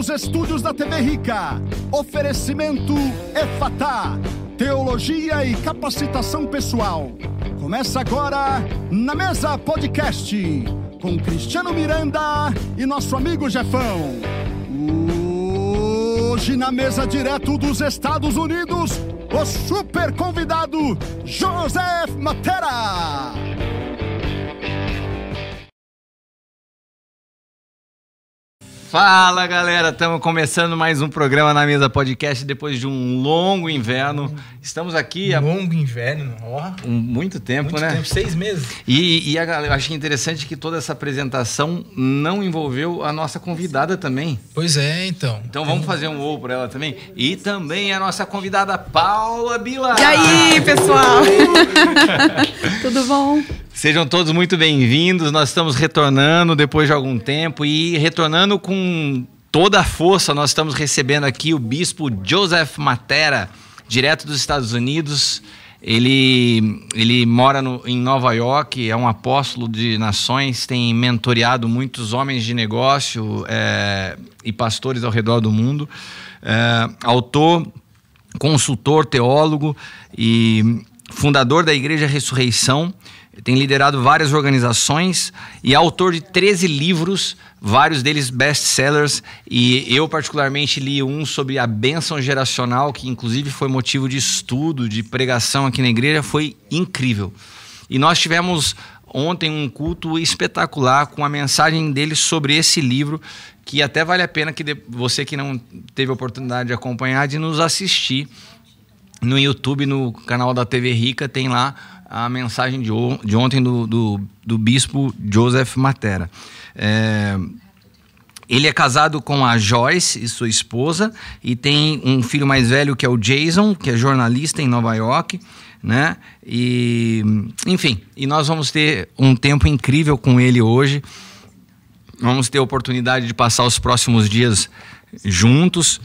Dos estúdios da TV Rica. Oferecimento EFATA. Teologia e capacitação pessoal. Começa agora na Mesa Podcast. Com Cristiano Miranda e nosso amigo Jefão. Hoje na mesa direto dos Estados Unidos, o super convidado Joseph Matera. Fala galera, estamos começando mais um programa na mesa podcast depois de um longo inverno. Estamos aqui há Longo inverno, ó. um- muito tempo, Muito né? tempo, seis meses. E, e a galera, eu achei interessante que toda essa apresentação não envolveu a nossa convidada também. Pois é, então. Então vamos fazer um ou para ela também. E também a nossa convidada Paula Bila. E aí, pessoal? Tudo bom? Sejam todos muito bem-vindos. Nós estamos retornando depois de algum tempo e retornando com toda a força. Nós estamos recebendo aqui o bispo Joseph Matera, direto dos Estados Unidos. Ele, ele mora no- em Nova York, é um apóstolo de nações, tem mentoreado muitos homens de negócio é, e pastores ao redor do mundo. É, autor consultor, teólogo e fundador da Igreja Ressurreição. Tem liderado várias organizações e é autor de 13 livros, vários deles best-sellers. E eu, particularmente, li um sobre a bênção geracional, que inclusive foi motivo de estudo, de pregação aqui na igreja. Foi incrível. E nós tivemos ontem um culto espetacular com a mensagem dele sobre esse livro, que até vale a pena que você que não teve a oportunidade de acompanhar, de nos assistir no YouTube, no canal da TV Rica, tem lá a mensagem de, de ontem do, do, do bispo Joseph Matera. É, ele é casado com a Joyce, e sua esposa, e tem um filho mais velho que é o Jason, que é jornalista em Nova York, né? E, enfim, e nós vamos ter um tempo incrível com ele hoje. Vamos ter a oportunidade de passar os próximos dias juntos.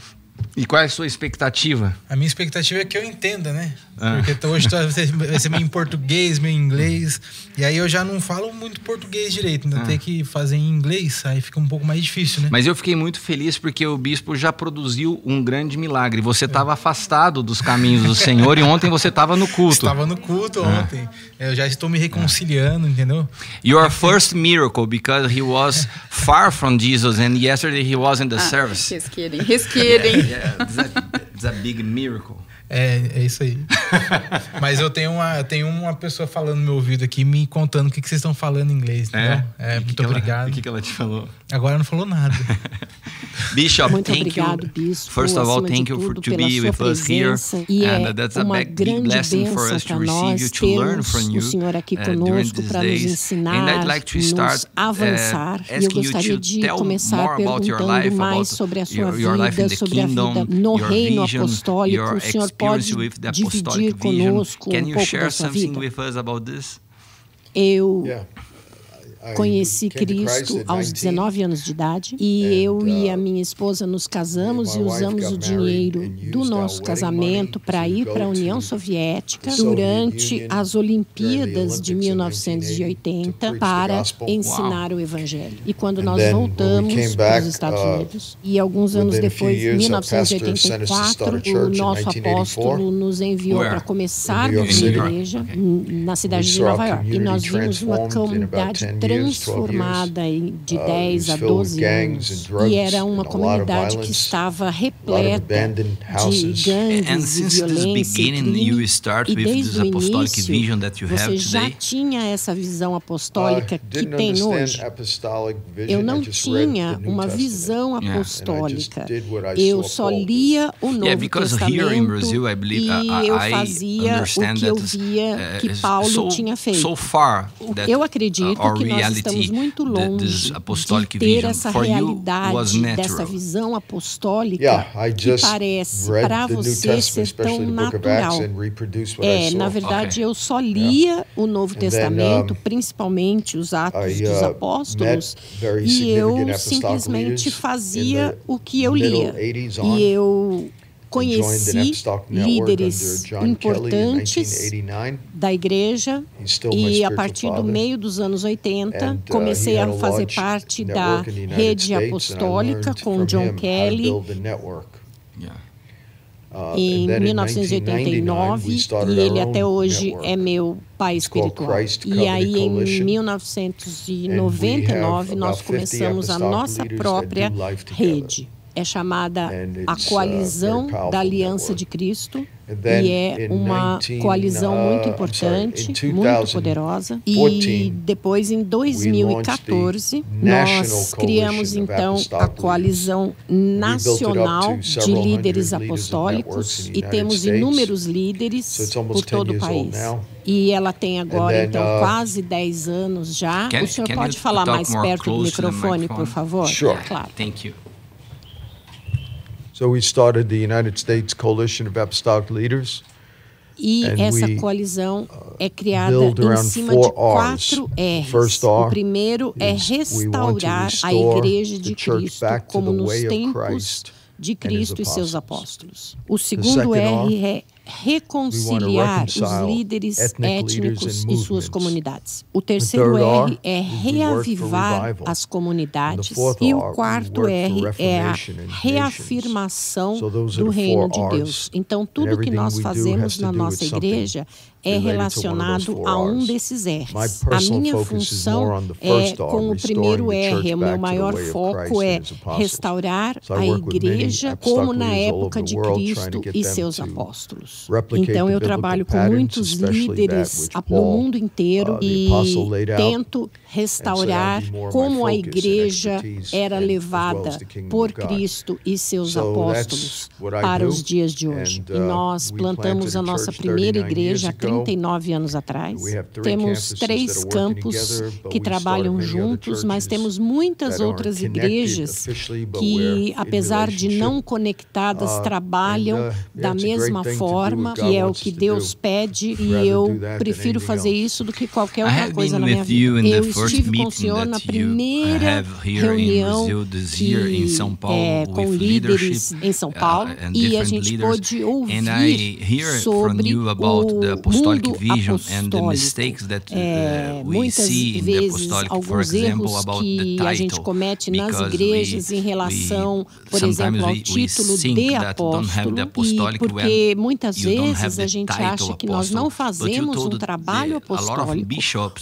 E qual é a sua expectativa? A minha expectativa é que eu entenda, né? Ah. Porque hoje vai ser meio em português, meio em inglês. E aí eu já não falo muito português direito. Ainda Ah. tem que fazer em inglês, aí fica um pouco mais difícil, né? Mas eu fiquei muito feliz porque o bispo já produziu um grande milagre. Você estava afastado dos caminhos do Senhor e ontem você estava no culto. Estava no culto Ah. ontem. Eu já estou me reconciliando, entendeu? Your first miracle because he was far from Jesus and yesterday he was in the service. He's kidding. He's kidding. Yeah, it's a, big miracle. É, é isso aí. Mas eu tenho, uma, eu tenho uma pessoa falando no meu ouvido aqui, me contando o que, que vocês estão falando em inglês? É, que muito que obrigado. O que, que ela te falou? Agora não falou nada. Bishop, Muito thank obrigado, you. bispo, First of all, thank you for to be with us here. E é And that's a uma big, blessing for us to para receive you, nós to learn from you uh, during these days. And I'd like to start uh, avançar. e eu asking you gostaria to de tell começar more about your life, mais about sobre a sua your, your life in vida, the sobre a kingdom, vida no your reino vision, apostólico. your O Senhor pode experience with the apostolic dividir vision. conosco Can um you pouco share da sua something vida? with us about this? Eu Conheci Cristo at aos 19. 19 anos de idade e And, eu e a uh, minha esposa nos casamos e and my wife usamos o dinheiro do nosso casamento para to ir para a União to Soviética durante as Olimpíadas de Olympics in 1980 1980 to para ensinar o Evangelho. E quando And nós then when we voltamos para os Estados uh, Unidos e alguns anos a depois, years, our pastor sent us to start 1984, a o nosso 1984. apóstolo nos enviou para começar uma igreja na cidade We de Nova a York. E nós community vimos uma comunidade 10 years, 12 years. Transformada de Uh, it 10 was a filled with 12 gangs anos. E era uma comunidade que estava repleta de gangues e violência e desde o início, você já tinha essa visão Uh, apostólica que tem hoje. Eu não tinha uma visão apostólica. Eu só lia o Novo Testamento e eu fazia o que eu via uh, que Paulo so, tinha feito. Eu acredito que nós reality, estamos muito longe this de ter essa for you was realidade, dessa visão apostólica Yeah, I que parece para você ser tão natural. É, na verdade, Okay. eu só lia o Novo And then, Testamento, um, principalmente os Atos I, dos uh, Apóstolos, met very e eu simplesmente fazia o que eu lia. 80s on. E eu conheci líderes importantes 1989. da igreja e a partir do meio dos anos 80 And, uh, comecei a fazer parte da rede apostólica com John Kelly build the network. Yeah. Uh, em and then in 1989 we started e ele até hoje é meu pai espiritual. E aí em Coalition. 1999 And we nós começamos a about 50 nossa própria rede. É chamada a uh, Coalizão da Aliança de Cristo. E é in uma 19, coalizão uh, muito I'm importante, muito poderosa. E 2014, depois, em 2014, National nós criamos então a Coalizão Nacional de Líderes Apostólicos e temos inúmeros líderes por almost 10 todo o país. E ela tem agora, então, uh, quase 10 anos já. O senhor pode falar mais perto do microfone, por favor? Claro. Thank you. So we started the United States Coalition of Apostolic Leaders. E And essa we, coalizão é criada build em cima de quatro Rs. R's. O primeiro é restaurar a Igreja de Cristo como nos tempos de Cristo e seus apóstolos. O segundo R, é reconciliar os líderes étnicos e suas comunidades. O terceiro R é reavivar as comunidades. E o quarto R é a reafirmação do reino de. Deus. Então, tudo que nós fazemos na nossa igreja é relacionado a um desses R's. A minha função é, com o primeiro R, o meu maior foco é restaurar a igreja como na época de Cristo e seus to apóstolos. Então eu trabalho com muitos líderes no mundo inteiro uh, the e tento restaurar como a igreja era levada por. Cristo e seus apóstolos para os dias de hoje. E uh, nós plantamos a nossa primeira 39 igreja há years ago. 39 anos atrás. Temos três campos que trabalham juntos, mas temos muitas outras igrejas que, apesar de não conectadas, Uh, trabalham uh, da mesma forma, que é o que Deus pede, e eu prefiro fazer isso do que qualquer outra coisa na minha vida. Eu estive com o senhor na primeira reunião que, é, com líderes em São uh, Paulo e a gente pôde ouvir sobre o the apostolic mundo vision and the mistakes that uh, É, we muitas see in the vezes apostolic, for alguns example, erros about the que a gente comete nas igrejas em relação, por exemplo, ao título de apóstolo, e porque muitas vezes a gente acha que nós não fazemos um trabalho apostólico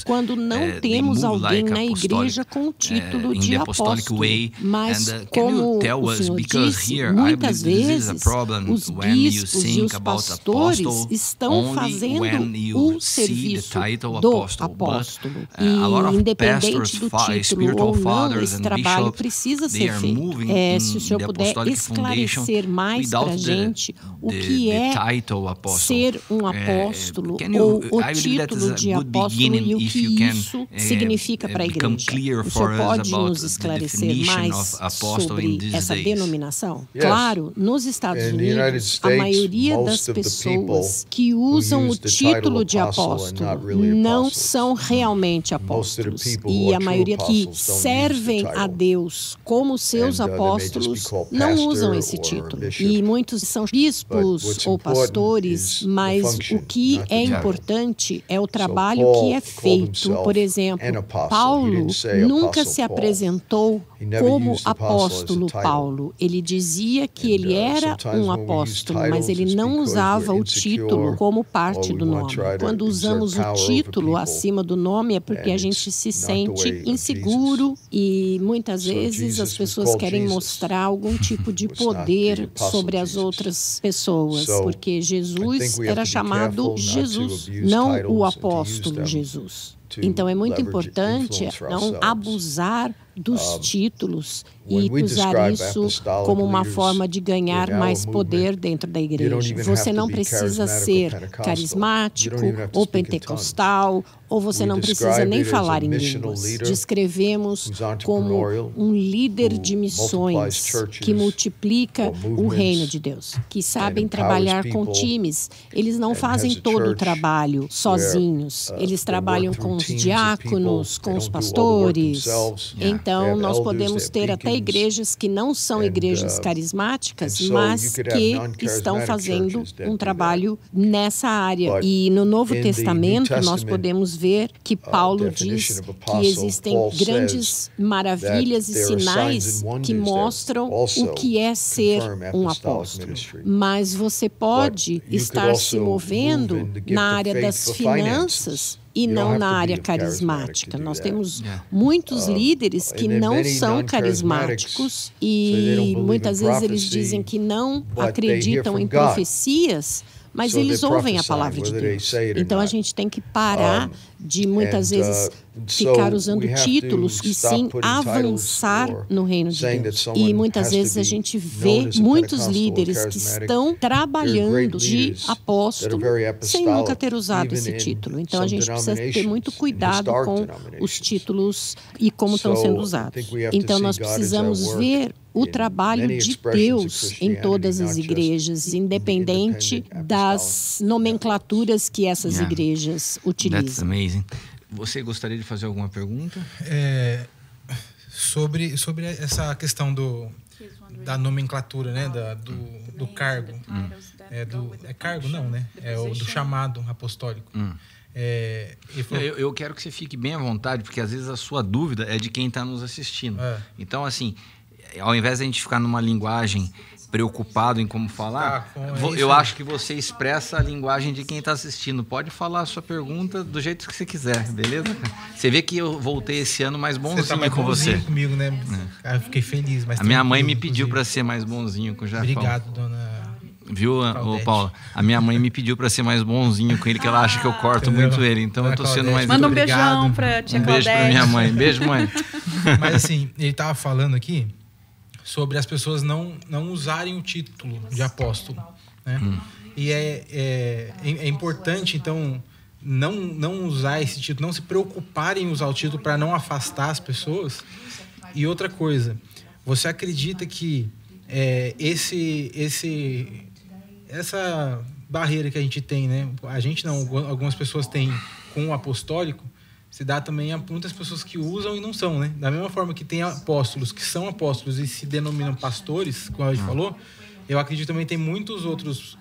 quando não uh, they temos alguém na igreja com o título uh, in de apostolic apóstolo. way. Mas, uh, como o senhor disse, muitas vezes os bispos e os pastores estão fazendo o serviço do apóstolo. uh, E independente do título ou não, esse trabalho precisa ser feito. É, se o senhor puder esclarecer mais para a gente o que é ser um Uh, apóstolo ou o título de apóstolo e o que isso uh, significa para a igreja. O senhor pode about nos esclarecer mais sobre essa denominação? Yes. Claro, nos Estados In the United Unidos, a States, maioria das pessoas people que who usam o use the title título de apostle are apóstolo not really não apostles. são realmente apóstolos. E a maioria que servem a title. Deus como seus And, uh, apóstolos não usam esse or título. E muitos são But bispos ou important pastores, is the mas o que é importante é o trabalho que é feito. Por exemplo, Paulo nunca se apresentou como apóstolo. Paulo. Ele dizia que ele uh, era um apóstolo, mas ele não usava o título como parte do nome. Quando usamos o título acima do nome é porque a gente se sente inseguro e muitas vezes as pessoas querem mostrar algum tipo de poder sobre as outras pessoas, So, porque Jesus era chamado Jesus, não o apóstolo Jesus. Então é muito importante não abusar dos títulos when e usar isso como uma forma de ganhar mais poder dentro da igreja. Você não precisa ser carismático ou pentecostal ou você não precisa nem falar em línguas. Descrevemos como um líder de missões que multiplica o reino de Deus, que sabem trabalhar com times. Eles não fazem todo o trabalho sozinhos. uh, Eles trabalham com os diáconos, com os pastores. themselves. Então, have nós elders, podemos ter até igrejas que não são igrejas uh, carismáticas, mas que estão fazendo um trabalho nessa área. E no Novo Testamento, nós podemos ver que Paulo definition diz que existem grandes maravilhas e sinais que mostram o que é ser um apóstolo. Mas você pode estar se movendo na área das finanças. E não na área carismática. Nós temos Yeah. muitos líderes que não são carismáticos e muitas vezes eles dizem que não acreditam em God. profecias, mas So eles ouvem a palavra de Deus. Então a gente tem que parar de muitas and, vezes uh, ficar usando títulos e sim avançar no reino de Deus. E muitas vezes a gente vê muitos líderes que estão trabalhando de apóstolo sem nunca ter usado esse título. Então a gente precisa ter muito cuidado com os títulos e como estão sendo usados. Então nós precisamos ver o trabalho de Deus em todas as igrejas, independente independent das nomenclaturas que essas igrejas That's utilizam. Você gostaria de fazer alguma pergunta? É, sobre, sobre essa questão do, da nomenclatura, né? Da, do, do cargo. É, do, é cargo não, né? É o do chamado apostólico. É, ele falou- Eu, eu quero que você fique bem à vontade, porque às vezes a sua dúvida é de quem está nos assistindo. É. Então, assim, ao invés de a gente ficar numa linguagem preocupado em como falar, Tá, com- é eu acho que você expressa a linguagem de quem está assistindo. Pode falar a sua pergunta do jeito que você quiser, beleza? Você vê que eu voltei esse ano mais bonzinho você tá mais com bonzinho você. comigo, né? Ah, eu fiquei feliz. Mas A minha mãe me pediu para ser mais bonzinho com o Jafão. Obrigado, dona. Viu, ô Claudete. Paula? A minha mãe me pediu para ser mais bonzinho com ele, que ela acha que eu corto Entendeu? muito ele. Então eu tô sendo Claudete, mais. Manda um Obrigado. beijão pra tia Um beijo pra Claudete. minha mãe. Beijo, mãe. Mas assim, ele tava falando aqui sobre as pessoas não, não usarem o título de apóstolo. Né? Hum. E é, é, é, é importante, então, não, não usar esse título, não se preocuparem em usar o título para não afastar as pessoas. E outra coisa, você acredita que é, esse, esse, essa barreira que a gente tem, né? A gente não, algumas pessoas têm com o apostólico, se dá também a muitas pessoas que usam e não são, né? Da mesma forma que tem apóstolos que são apóstolos e se denominam pastores, como a gente falou, eu acredito também tem muitos outros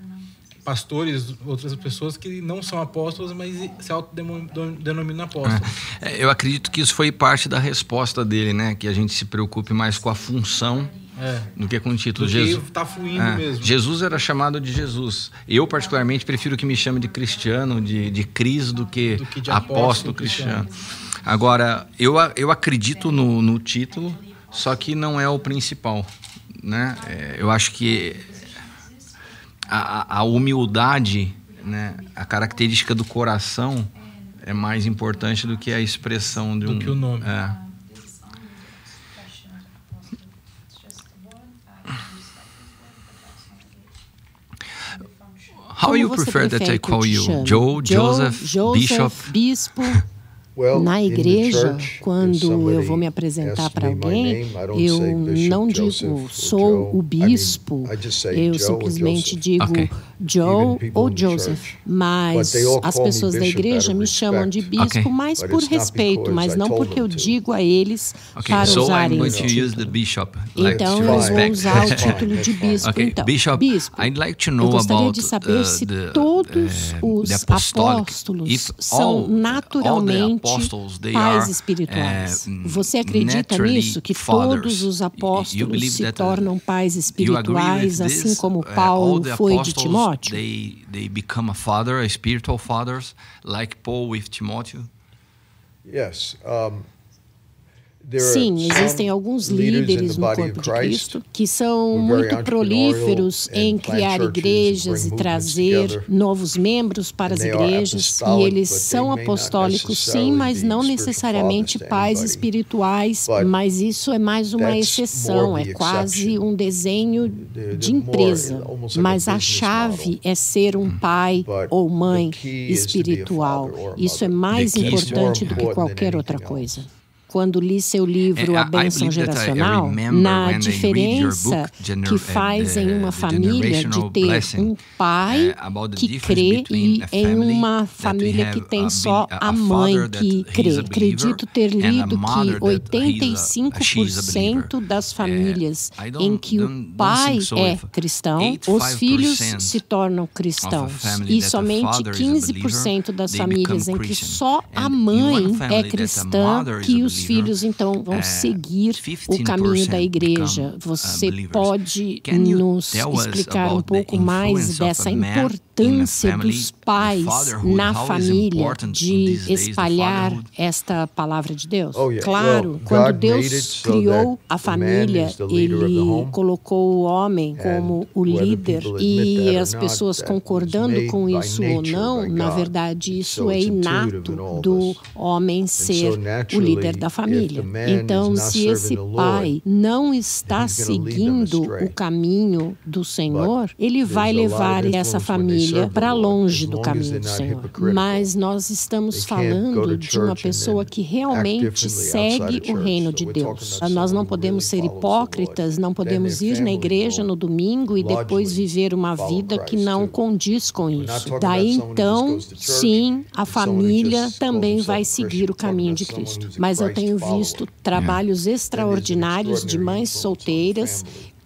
pastores, outras pessoas que não são apóstolos, mas se autodenominam apóstolos. É, eu acredito que isso foi parte da resposta dele, né? Que a gente se preocupe mais com a função É. do que com o título. Do que Jesus, tá fluindo É, mesmo. Jesus era chamado de Jesus. Eu, particularmente, prefiro que me chame de cristiano, de, de Cris, do que, Do que de apóstolo, apóstolo cristiano. Agora, eu, eu acredito no, no título, só que não é o principal. Né? É, eu acho que a, a- humildade, né, a característica do coração é mais importante do que a expressão de Do um. que o nome. É. Como you prefer that I call you? chame? Joe, Joseph, Bishop? Bispo. Na igreja, quando eu vou me apresentar para alguém, eu não digo sou o bispo, I just say eu Joe or simplesmente Joseph. digo. Joe ou Joseph. Mas as pessoas da igreja me chamam de bispo, mais por respeito, mas não porque eu digo a eles Okay, para so usarem esse título. bishop. like Então vão fine. usar o título de bispo. Okay, Então, Bishop, bispo, I'd like to eu know gostaria de saber uh, se the, todos uh, os apóstolos If são naturalmente they pais are, espirituais. uh, Você acredita nisso? Que fathers. todos os You apóstolos se that, uh, tornam pais espirituais, assim this? como Uh, Paulo foi de Timóteo? They, they become a father, a spiritual fathers, like Paul with Timothy. Yes. Um, Sim, existem alguns líderes no corpo de Cristo que são muito prolíferos em criar igrejas e trazer novos membros para as igrejas. E eles são apostólicos, sim, mas não necessariamente pais espirituais. Mas isso é mais uma exceção, é quase um desenho de empresa. Mas a chave é ser um pai But ou mãe espiritual. Isso é mais importante do que qualquer outra coisa. Quando li seu livro And A Bênção Geracional, na diferença que faz the- em uma the família de ter um pai the que crê e a em uma família que tem só a mãe que crê. Acredito ter lido que that he's a- she's a 85% believer. das famílias em que o pai é cristão, 85% os filhos se tornam cristãos. E somente father is a 15% das famílias em que só a mãe é cristã que os filhos então vão uh, seguir o 15% caminho da igreja. Você pode nos explicar um pouco mais dessa a man in a importância dos pais na família de espalhar esta palavra de Deus? Oh. Claro, quando Deus criou a família, ele colocou o homem como o líder e as pessoas concordando com isso ou não, na verdade isso So é inato do homem ser o líder da família. Então, se esse pai não está seguindo o caminho do Senhor, ele vai levar essa they família para longe do caminho do Senhor. Mas nós estamos falando de uma pessoa que realmente segue o reino de Deus. Nós não podemos ser hipócritas, não podemos ir na igreja no domingo e depois viver uma vida que não condiz com isso. Daí então, sim, a família também vai seguir o caminho de Cristo. Mas eu tenho visto trabalhos extraordinários de mães solteiras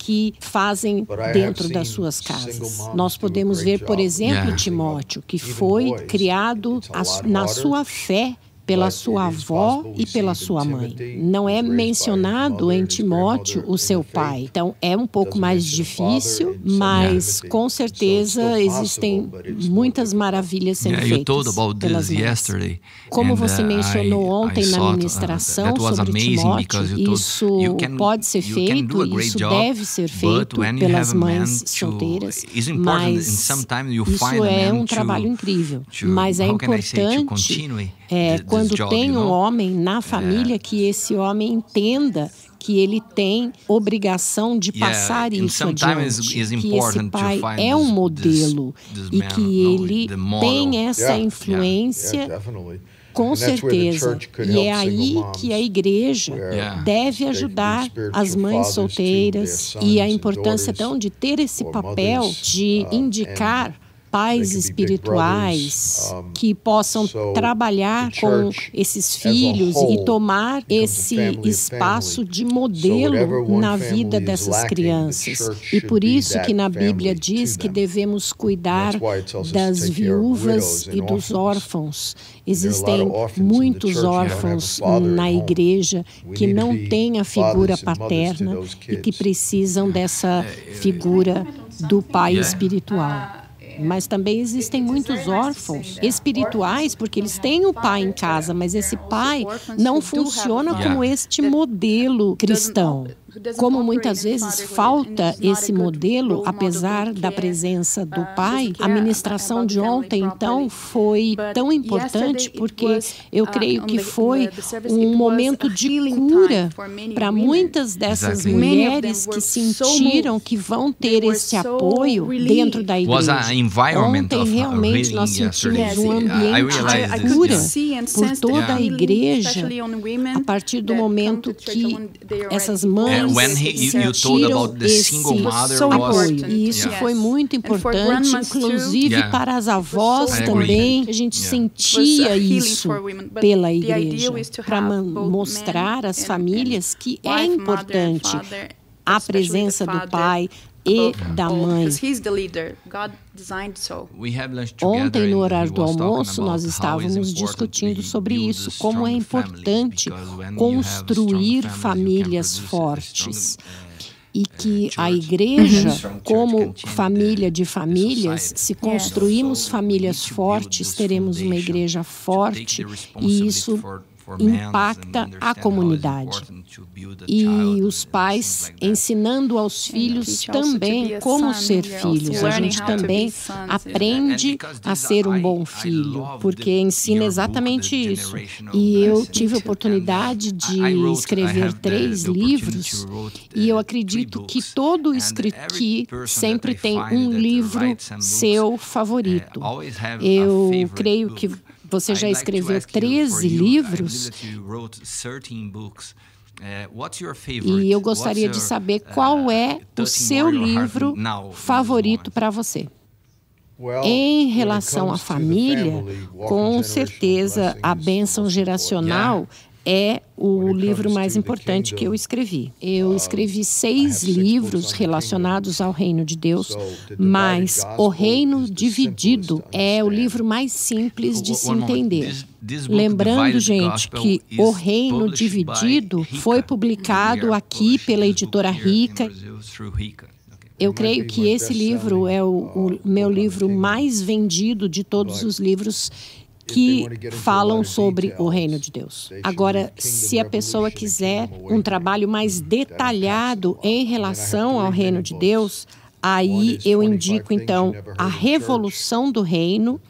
que fazem dentro das suas casas. Nós podemos ver, por exemplo. Timóteo, que foi criado na sua fé pela sua avó e pela sua mãe. Não é mencionado em Timóteo o seu pai. Então é um pouco mais difícil, mas com certeza existem muitas maravilhas sendo feitas pelas mães. Como você uh, mencionou ontem na uh, ministração sobre Timóteo, isso pode ser feito, isso deve ser feito pelas mães solteiras, mas isso é um trabalho incrível. Mas é importante é, quando job, tem um homem na família que esse homem entenda que ele tem obrigação de Yeah, passar isso adiante, que esse pai é um modelo this- this e que ele tem essa Yeah. influência com certeza. E é aí que a igreja deve ajudar as mães solteiras. E a importância então de ter esse papel de uh, indicar pais espirituais que possam trabalhar com esses filhos e tomar esse espaço de modelo na vida dessas crianças. E por isso que na Bíblia diz que devemos cuidar das viúvas e dos órfãos. Existem muitos órfãos na igreja que não têm a figura paterna e que precisam dessa figura do pai Yeah. espiritual. Mas também existem muitos órfãos espirituais, porque eles têm o pai em casa, mas esse pai não funciona como este modelo cristão. Como muitas vezes falta esse modelo, apesar da presença do pai, a ministração de ontem, então, foi tão importante porque eu creio que foi um momento de cura para muitas dessas mulheres que sentiram que vão ter esse apoio dentro da Was igreja. Ontem of, uh, realmente nós sentimos um ambiente de this, cura por toda a igreja a partir do momento que essas mães Uh, when he- you- you told about the esse single mother apoio. was- E isso Yeah. foi muito importante, inclusive Yeah. para as avós também. A gente Yeah. sentia isso pela igreja, para mostrar às famílias que é importante a presença do pai e da mãe. Ontem, no horário do almoço, nós estávamos discutindo sobre isso, como é importante construir famílias a fortes. E que a igreja, como família de famílias, se construímos famílias fortes, teremos uma igreja forte e isso impacta a comunidade. E os pais ensinando aos filhos também como ser filhos. A gente também aprende a ser um bom filho, porque ensina exatamente isso. E eu tive a oportunidade de escrever três livros, e eu acredito que todo escritor sempre tem um livro seu favorito. Eu creio que você já escreveu 13 livros. E eu gostaria de saber qual é o seu livro favorito para você. Em relação à família, com certeza a bênção geracional é o livro mais importante que eu escrevi. Eu escrevi seis livros relacionados ao reino de Deus, mas O Reino Dividido é o livro mais simples de se entender. Lembrando, gente, que O Reino Dividido foi publicado aqui pela editora Rica. Eu creio que esse livro é o, o meu livro mais vendido de todos os livros que falam sobre o reino de Deus. Agora, se a pessoa quiser um trabalho mais detalhado em relação ao reino de Deus, Aí eu indico então a revolução do reino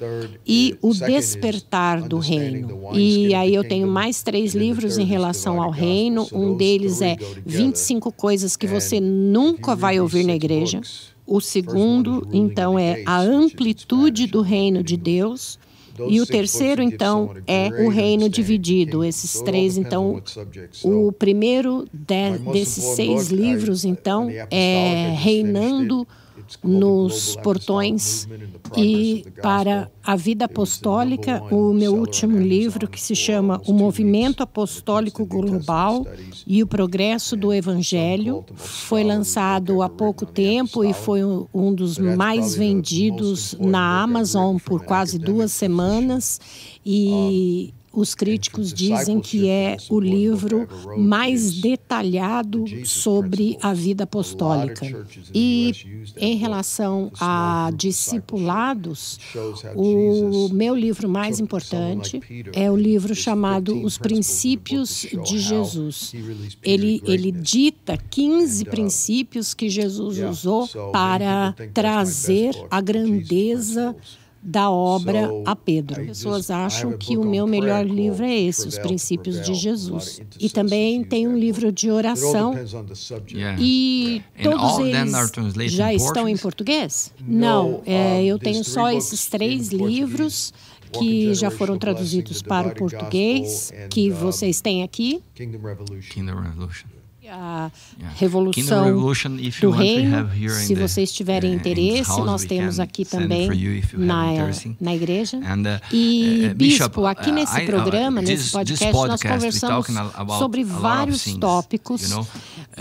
e o despertar do reino. E aí eu tenho mais três livros em relação ao reino. Um deles é 25 coisas que você nunca vai ouvir na igreja. O segundo, então, é a amplitude do reino de Deus. E o terceiro, então, é o reino dividido. Esses três, então, o primeiro de, desses seis livros, então, é reinando nos portões e para a vida apostólica, o meu último livro que se chama O Movimento Apostólico Global e o Progresso do Evangelho foi lançado há pouco tempo e foi um dos mais vendidos na Amazon por quase duas semanas e os críticos dizem que é o livro mais detalhado sobre a vida apostólica. E em relação a discipulados, o meu livro mais importante é o livro chamado Os Princípios de Jesus. Ele, ele dita 15 princípios que Jesus usou para trazer a grandeza da obra a Pedro. As pessoas acham que o meu melhor livro é esse, Os Princípios de Jesus. E também tem um livro de oração. E todos eles já estão em português? Não, é, eu tenho só esses três livros que já foram traduzidos para o português, que vocês têm aqui. Kingdom Revolution a Revolução do Reino. Se vocês tiverem interesse, nós temos aqui também na, na igreja. Uh, e, uh, Bispo, aqui uh, nesse programa, nesse podcast, nós conversamos sobre vários tópicos.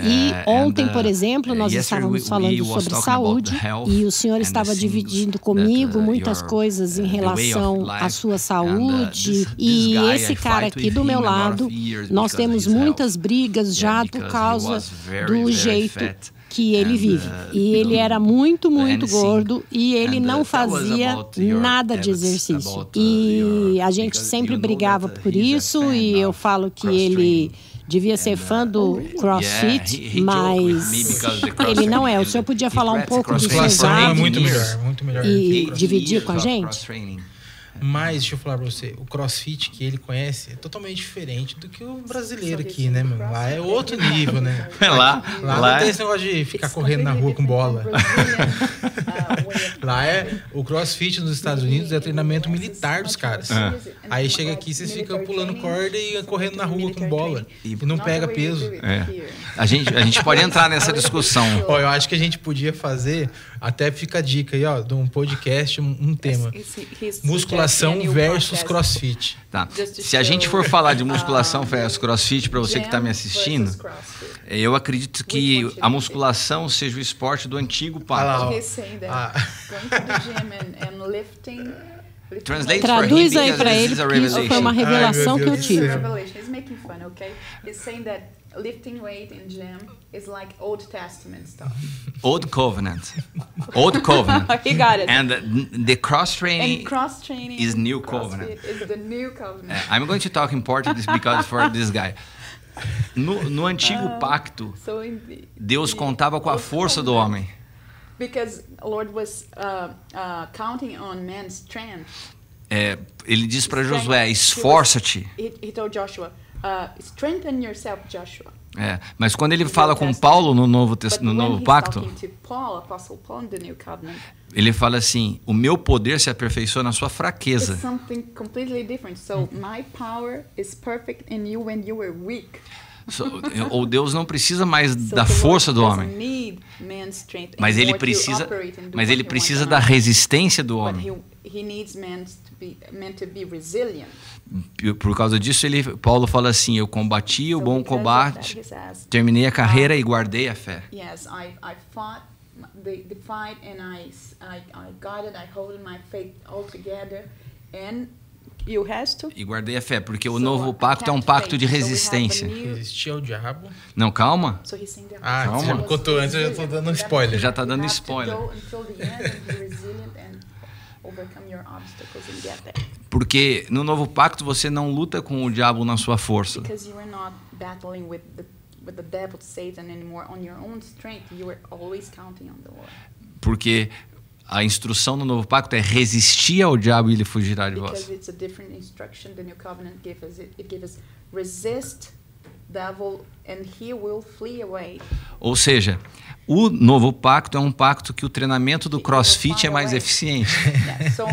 E ontem, por exemplo, nós estávamos falando sobre saúde e o senhor estava dividindo comigo muitas coisas em relação à sua saúde. E esse cara aqui do meu lado, nós temos muitas brigas já por causa do jeito que ele vive. Uh, e ele era muito, muito gordo e ele não uh, fazia nada de exercício. Uh, e a gente sempre brigava por isso e eu falo que ele devia ser fã do CrossFit, mas ele não é. O senhor podia falar um pouco do seu é muito melhor, muito melhor. E dividir com a gente? Mas, deixa eu falar pra você, o crossfit que ele conhece é totalmente diferente do que o brasileiro aqui, né, mano? Lá é outro nível, né? É lá. Lá, lá não tem é esse negócio de ficar correndo na rua com bola. lá é. O crossfit nos Estados Unidos é treinamento militar dos caras. É. Aí chega aqui, vocês ficam pulando corda e correndo na rua com bola. E não pega peso. É. A, gente, a gente pode entrar nessa discussão. Ó, eu acho que a gente podia fazer, até fica a dica aí, ó, de um podcast, um, um tema. Musculação versus crossfit. Tá. Se a gente for falar de musculação versus crossfit, para você que está me assistindo, eu acredito que a musculação seja o esporte do antigo pai. Ah, Translate Traduz aí para ele, porque isso foi uma revelação Ai, que eu tive. Lifting weight in gym is like Old Testament stuff. Old covenant. Old covenant. he got it. And the, the cross training. and cross training is new covenant. Is the new covenant. Uh, I'm going to talk in Portuguese because for this guy. No, no antigo pacto, So the, Deus contava com a força do homem. Because Lord was uh, uh, counting on man's strength. É, ele diz para Josué: esforça-te. He, he told Joshua, uh, strengthen yourself, Joshua. É, mas quando ele fala com Paulo no Novo, no novo pacto, Paul, Paul Covenant, ele fala assim: o meu poder se aperfeiçoa na sua fraqueza. So my power is perfect in you when you were weak. So- ou Deus não precisa mais So da força do homem, mas ele precisa, mas ele precisa da resistência do homem. he, he be meant to be resilient. Por causa disso, ele, Paulo fala assim: eu combati o So bom combate, that, terminei a carreira e guardei a fé. Yes, I, I fought the, the fight and I, I, I got it, I hold my faith all together. And you has to. E guardei a fé, porque o So novo I pacto é um pacto faith. de So resistência. new- Existia o diabo. Não, calma. So he's saying that Ah, Calma. você já me contou antes, eu já tô dando um spoiler. Já tá you dando spoiler. Porque no novo pacto você não luta com o diabo na sua força. Because you are not battling with the with the devil, Satan anymore on your own strength. You are always counting on the Lord. Porque a instrução no novo pacto é resistir ao diabo e ele fugirá de Because vós. it's a different instruction the new covenant us. It, it us resist devil and he will flee away. Ou seja, o novo pacto é um pacto que o treinamento do crossfit é mais eficiente. Yeah, so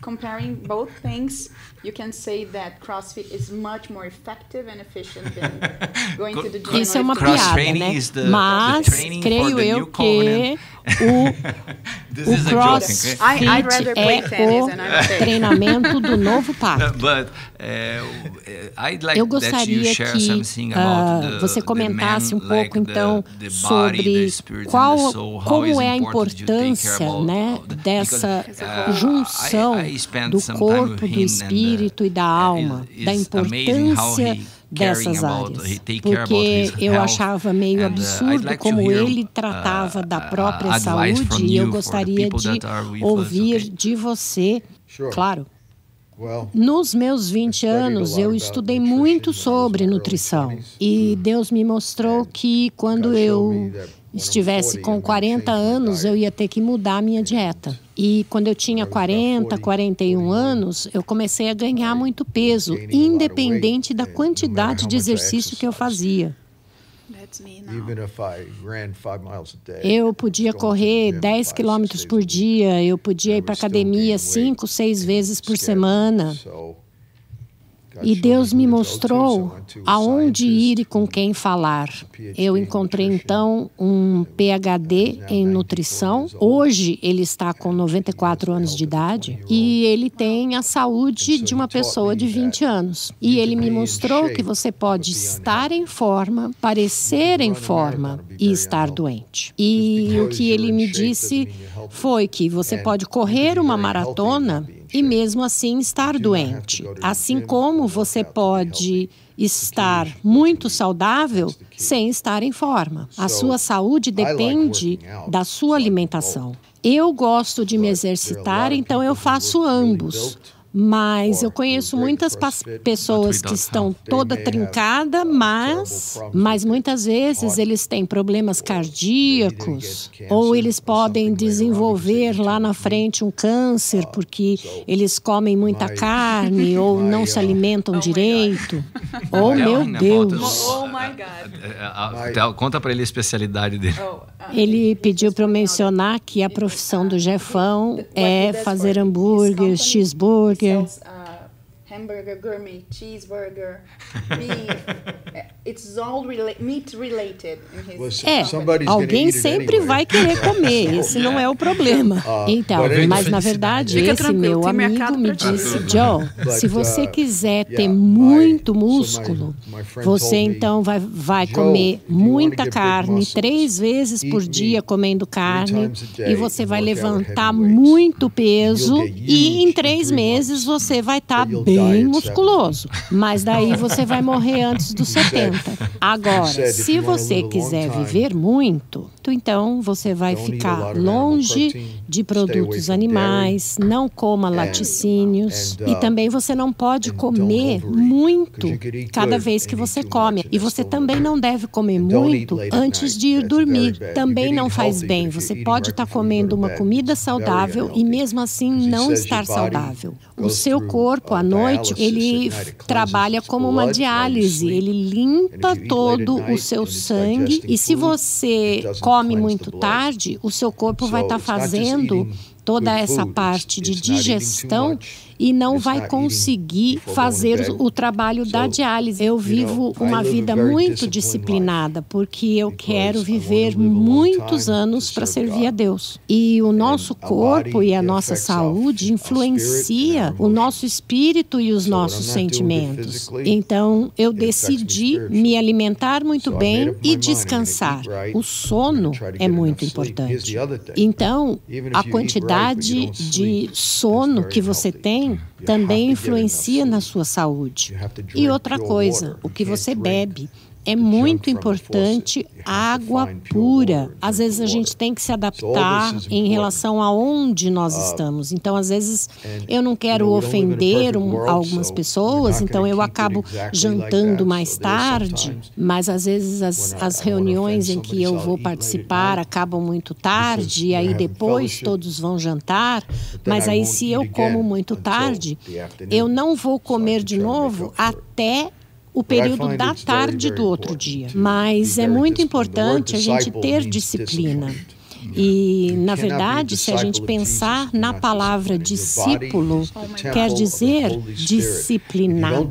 comparing both things, you can say that CrossFit is much more effective and efficient than going to the gym. Isso é uma piada, training né? is the- Mas the training for creio the eu new que covenant. o, This o is a joke, crossfit é o treinamento do novo pacto. But uh, I'd like Eu that you gostaria share que something about the, você the comentasse man, um like pouco the- então the sobre spirit and the qual soul, como é a importância né, dessa uh, junção I- I do some time corpo, with do him and, uh, espírito e da alma, it's da importância dessas áreas. Porque eu achava meio uh, absurdo como ele uh, tratava da uh, própria advice from saúde e eu gostaria de ouvir de você, claro. Nos meus 20 anos, eu estudei muito sobre nutrição. E Deus me mostrou que quando eu estivesse com 40 anos, eu ia ter que mudar a minha dieta. E quando eu tinha 40, 41 anos, eu comecei a ganhar muito peso, independente da quantidade de exercício que eu fazia. That's me now. even if I ran five miles a day, Eu podia correr gym 10 five, six quilômetros por a dia, eu podia I ir para still academia gain weight 5, 6 vezes por semana. E Deus me mostrou aonde ir e com quem falar. Eu encontrei então um PhD em nutrição. Hoje ele está com 94 anos de idade e ele tem a saúde de uma pessoa de 20 anos. E ele me mostrou que você pode estar em forma, parecer em forma e estar doente. E o que ele me disse foi que você pode correr uma maratona e mesmo assim estar doente. Assim como você pode estar muito saudável sem estar em forma. A sua saúde depende da sua alimentação. Eu gosto de me exercitar, então eu faço ambos. Mas eu conheço muitas pessoas que estão toda trincada, mas, mas muitas vezes eles têm problemas cardíacos ou eles podem desenvolver lá na frente um câncer porque eles comem muita carne ou não se alimentam direito. Oh meu Deus! Oh my God. É, a- a- Conta pra ele a especialidade dele. Oh, uh, Ele pediu para eu mencionar que a profissão do Jefão é fazer hambúrgueres, cheeseburger. Sells, uh, hamburger, gourmet, cheeseburger, beef. It's all rela meat related É, alguém sempre anyway. vai querer comer, esse não é o problema. Então, but mas na verdade, Fica esse tranquilo, meu amigo me disse. Joe, But, se você uh, quiser ter muito músculo, você então vai, vai "Joe, comer muita carne, três vezes por dia meat comendo carne, times a day e você and vai levantar muito peso, e em três three meses months. você vai estar you'll bem musculoso. Mas daí você vai morrer antes dos 70. 80. Agora, se você quiser viver muito, então você vai ficar longe de produtos animais, não coma laticínios e também você não pode comer muito cada vez que você come. E você também não deve comer muito antes de ir dormir. Também não faz bem. Você pode estar comendo uma comida saudável e mesmo assim não estar saudável. O seu corpo à noite, ele trabalha como uma diálise, ele limpa todo o seu sangue. E se você come muito tarde, o seu corpo vai estar fazendo toda essa parte de digestão e não vai conseguir fazer o trabalho da diálise. Eu vivo uma vida muito disciplinada porque eu quero viver muitos anos para servir a Deus. E o nosso corpo e a nossa saúde influencia o nosso espírito e os nossos sentimentos. Então, eu decidi me alimentar muito bem e descansar. O sono é muito importante. Então, a quantidade de sono que você tem também influencia na sua saúde. E outra coisa, o que você bebe. É muito importante água pura. Às vezes a gente tem que se adaptar em relação a onde nós uh, estamos. Então, às vezes eu não quero ofender um, algumas pessoas, então eu acabo jantando mais tarde. Mas às vezes as, as reuniões em que eu vou participar acabam muito tarde e aí depois todos vão jantar. Mas aí se eu como muito tarde, eu não vou comer de novo até o período da tarde do outro dia. Mas é muito importante a gente ter disciplina. E, na verdade, se a gente pensar na palavra discípulo, quer dizer disciplinado.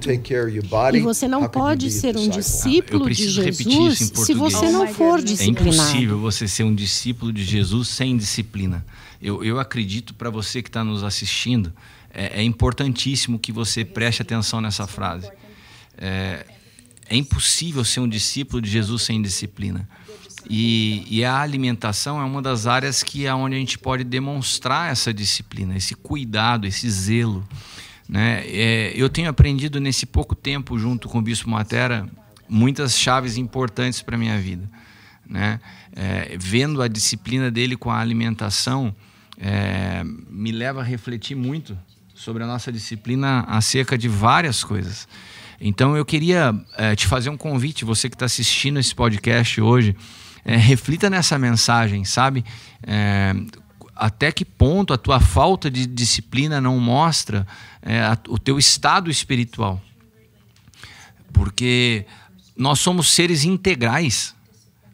E você não pode ser um discípulo de Jesus se você não for disciplinado. É impossível você ser um discípulo de Jesus sem disciplina. Eu, eu acredito, para você que está nos assistindo, é, é importantíssimo que você preste atenção nessa frase. É, é impossível ser um discípulo de Jesus sem disciplina. E, e, a alimentação é uma das áreas que é onde a gente pode demonstrar essa disciplina, esse cuidado, esse zelo. Né? É, eu tenho aprendido nesse pouco tempo, junto com o Bispo Matera, muitas chaves importantes para a minha vida. Né? É, vendo a disciplina dele com a alimentação, é, me leva a refletir muito sobre a nossa disciplina acerca de várias coisas. Então eu queria é, te fazer um convite, você que está assistindo esse podcast hoje, é, reflita nessa mensagem, sabe? É, até que ponto a tua falta de disciplina não mostra a, o teu estado espiritual? Porque nós somos seres integrais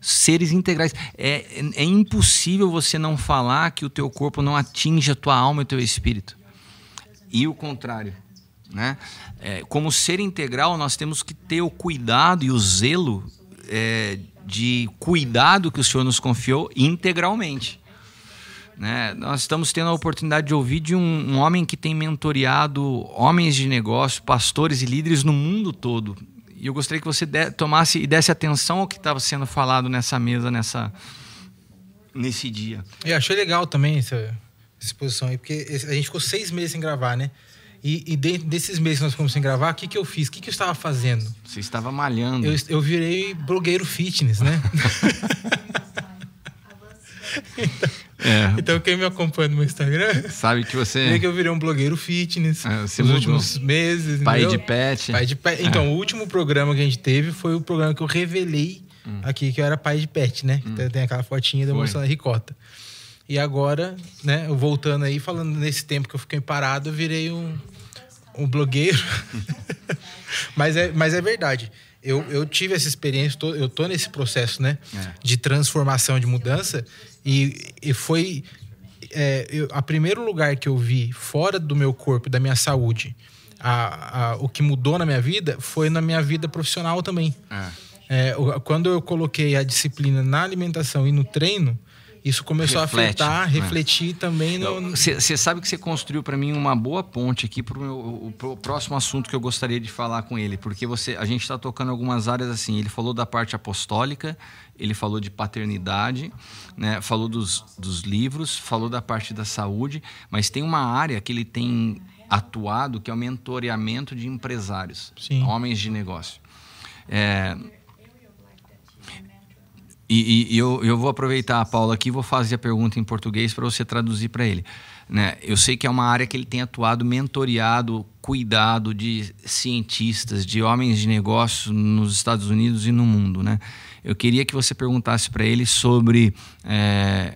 seres integrais. É, é, impossível você não falar que o teu corpo não atinge a tua alma e o teu espírito. E o contrário. Né? É, como ser integral, nós temos que ter o cuidado e o zelo é, de cuidado que o Senhor nos confiou integralmente. Né? Nós estamos tendo a oportunidade de ouvir de um, um homem que tem mentoreado homens de negócio, pastores e líderes no mundo todo. E eu gostaria que você de, tomasse e desse atenção ao que estava sendo falado nessa mesa, nessa, nesse dia. Eu achei legal também essa exposição aí, porque a gente ficou seis meses sem gravar, né? E, e dentro desses meses que nós ficamos sem gravar, o que, que eu fiz? O que, que eu estava fazendo? Você estava malhando. Eu, eu virei blogueiro fitness, né? então, é. então, quem me acompanha no meu Instagram sabe que você. Vê que eu virei um blogueiro fitness é, nos mudou. últimos meses. Pai entendeu? de pet. Pai de pet. Então, é. o último programa que a gente teve foi o programa que eu revelei hum. aqui que eu era pai de pet, né? Hum. Tem aquela fotinha da moça ricota. E agora, né, voltando aí, falando nesse tempo que eu fiquei parado, eu virei um, um blogueiro. mas, é, mas é verdade. Eu, eu tive essa experiência, tô, eu tô nesse processo, né? É. De transformação, de mudança. E, e foi é, eu, a primeiro lugar que eu vi fora do meu corpo, da minha saúde, a, a, o que mudou na minha vida foi na minha vida profissional também. É. É, quando eu coloquei a disciplina na alimentação e no treino, isso começou Reflete, a afetar, né? refletir também no. Você sabe que você construiu para mim uma boa ponte aqui para o próximo assunto que eu gostaria de falar com ele, porque você, a gente está tocando algumas áreas assim. Ele falou da parte apostólica, ele falou de paternidade, né? falou dos, dos livros, falou da parte da saúde, mas tem uma área que ele tem atuado que é o mentoreamento de empresários, Sim. homens de negócio. É, E, e, eu, eu vou aproveitar a Paula aqui e vou fazer a pergunta em português para você traduzir para ele. Né? Eu sei que é uma área que ele tem atuado, mentoreado, cuidado de cientistas, de homens de negócios nos Estados Unidos e no mundo. Né? Eu queria que você perguntasse para ele sobre é,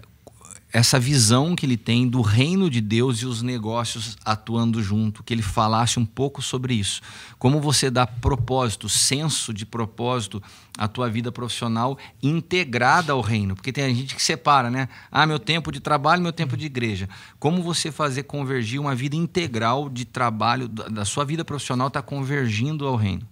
essa visão que ele tem do reino de Deus e os negócios atuando junto, que ele falasse um pouco sobre isso. Como você dá propósito, senso de propósito à tua vida profissional integrada ao reino, porque tem gente que separa, né? Ah, meu tempo de trabalho, meu tempo de igreja. Como você fazer convergir uma vida integral de trabalho da sua vida profissional está convergindo ao reino?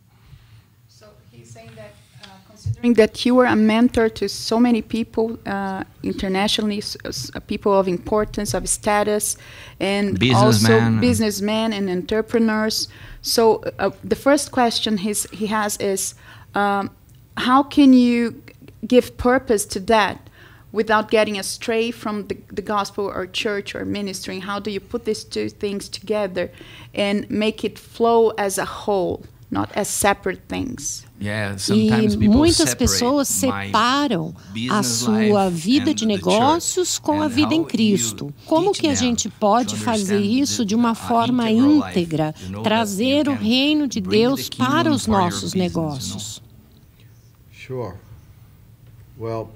Considering that you were a mentor to so many people uh, internationally, uh, people of importance, of status, and businessman. also businessmen and entrepreneurs. So uh, the first question he's, he has is, um, how can you give purpose to that without getting astray from the, the gospel or church or ministry? How do you put these two things together and make it flow as a whole? not as separate things. Yeah, e muitas pessoas separam a sua vida de negócios com a vida em Cristo. Como que a gente pode fazer isso de uma forma íntegra, trazer o reino de Deus para os nossos negócios? Sure. Well,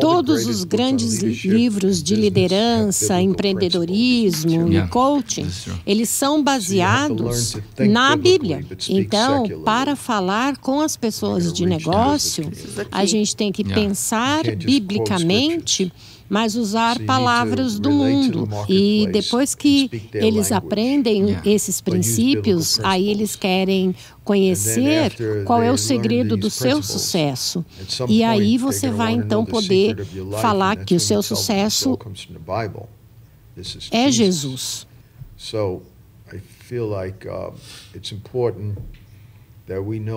Todos os grandes livros de liderança, empreendedorismo e coaching, eles são baseados na Bíblia. Então, para falar com as pessoas de negócio, a gente tem que pensar biblicamente mas usar palavras do mundo. E depois que eles aprendem esses princípios, aí eles querem conhecer qual é o segredo do seu sucesso. E aí você vai então poder falar que o seu sucesso é Jesus.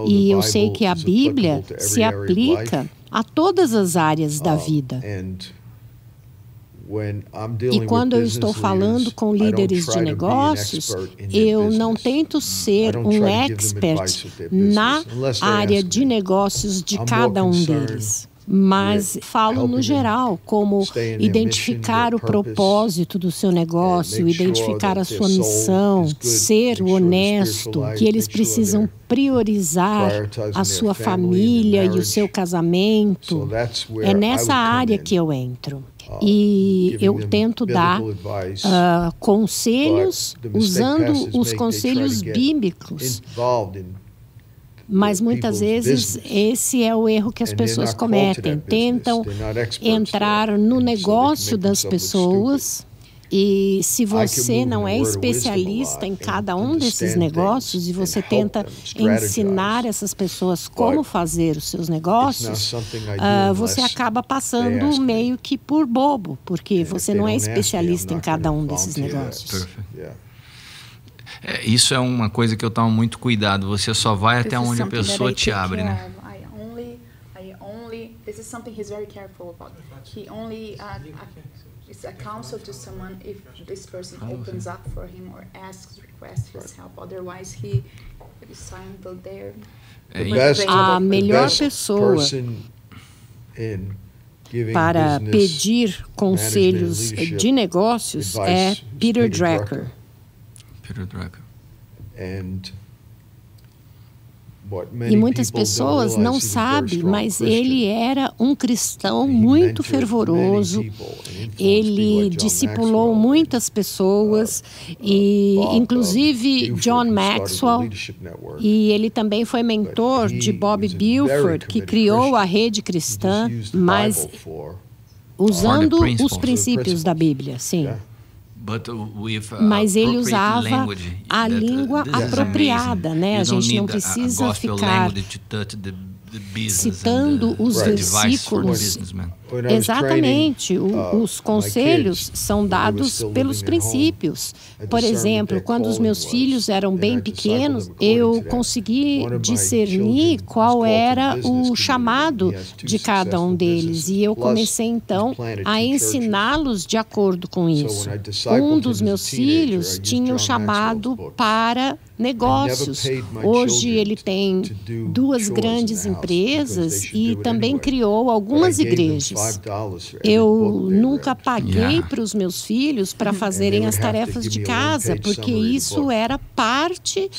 E eu sei que a Bíblia se aplica a todas as áreas da vida. E quando eu estou falando com líderes de negócios, eu não tento ser um expert na área de negócios de cada um deles. Mas falo no geral, como identificar o propósito do seu negócio, identificar a sua missão, ser honesto, que eles precisam priorizar a sua família e o seu casamento. É nessa área que eu entro. E eu tento dar uh, conselhos usando os conselhos bíblicos. Mas muitas vezes esse é o erro que as pessoas cometem. Tentam entrar no negócio das pessoas e se você não é especialista em cada um desses negócios e você tenta ensinar essas pessoas como fazer os seus negócios, uh, você acaba passando meio que por bobo, porque você não é especialista em cada um desses negócios. É, isso é uma coisa que eu tomo muito cuidado. Você só vai até onde a pessoa te abre, né? This is something he's very careful about. He only uh, it's a counsel to someone if this person opens up for him or asks, requests his help. Otherwise, he is silent there. É, a melhor pessoa para pedir conselhos de negócios é Peter Drucker. Peter Drucker. E muitas pessoas não sabem, mas ele era um cristão muito fervoroso. Ele discipulou muitas pessoas, uh, e inclusive John Maxwell. E ele também foi mentor de Bob Buford, que criou a rede cristã, mas usando os princípios da Bíblia, sim. Mas ele usava a língua apropriada, né? A gente não precisa ficar citando os versículos. Exatamente, o, uh, os conselhos são dados pelos princípios. Por exemplo, quando os meus filhos eram bem pequenos, eu consegui discernir qual era o chamado de cada um deles e eu comecei então a ensiná-los de acordo com isso. Um dos meus filhos tinha o chamado para negócios. Hoje ele tem duas grandes empresas e também criou algumas igrejas. Eu nunca paguei para os meus filhos para fazerem as tarefas de casa, porque isso era parte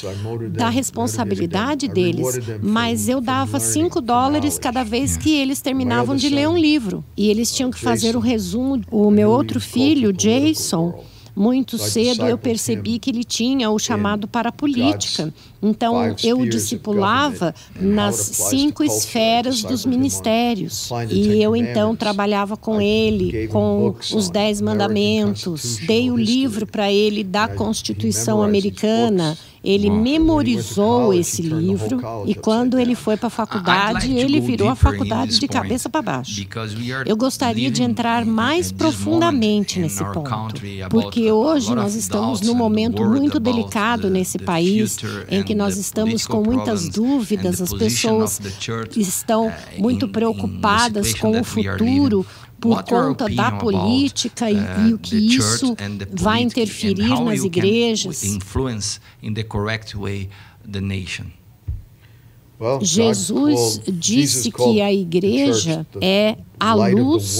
da responsabilidade deles. Mas eu dava cinco dólares cada vez que eles terminavam de ler um livro. E eles tinham que fazer o resumo. O meu outro filho, Jason, muito cedo eu percebi que ele tinha o chamado para a política. Então eu o discipulava nas cinco esferas dos ministérios. E eu então trabalhava com ele, com os Dez Mandamentos. Dei o livro para ele da Constituição Americana ele memorizou esse livro e quando ele foi para a faculdade, ele virou a faculdade de cabeça para baixo. Eu gostaria de entrar mais profundamente nesse ponto, porque hoje nós estamos num momento muito delicado nesse país, em que nós estamos com muitas dúvidas, as pessoas estão uh, muito preocupadas com o futuro por conta da política e, uh, e o que isso vai interferir nas igrejas. Jesus disse que a igreja é a luz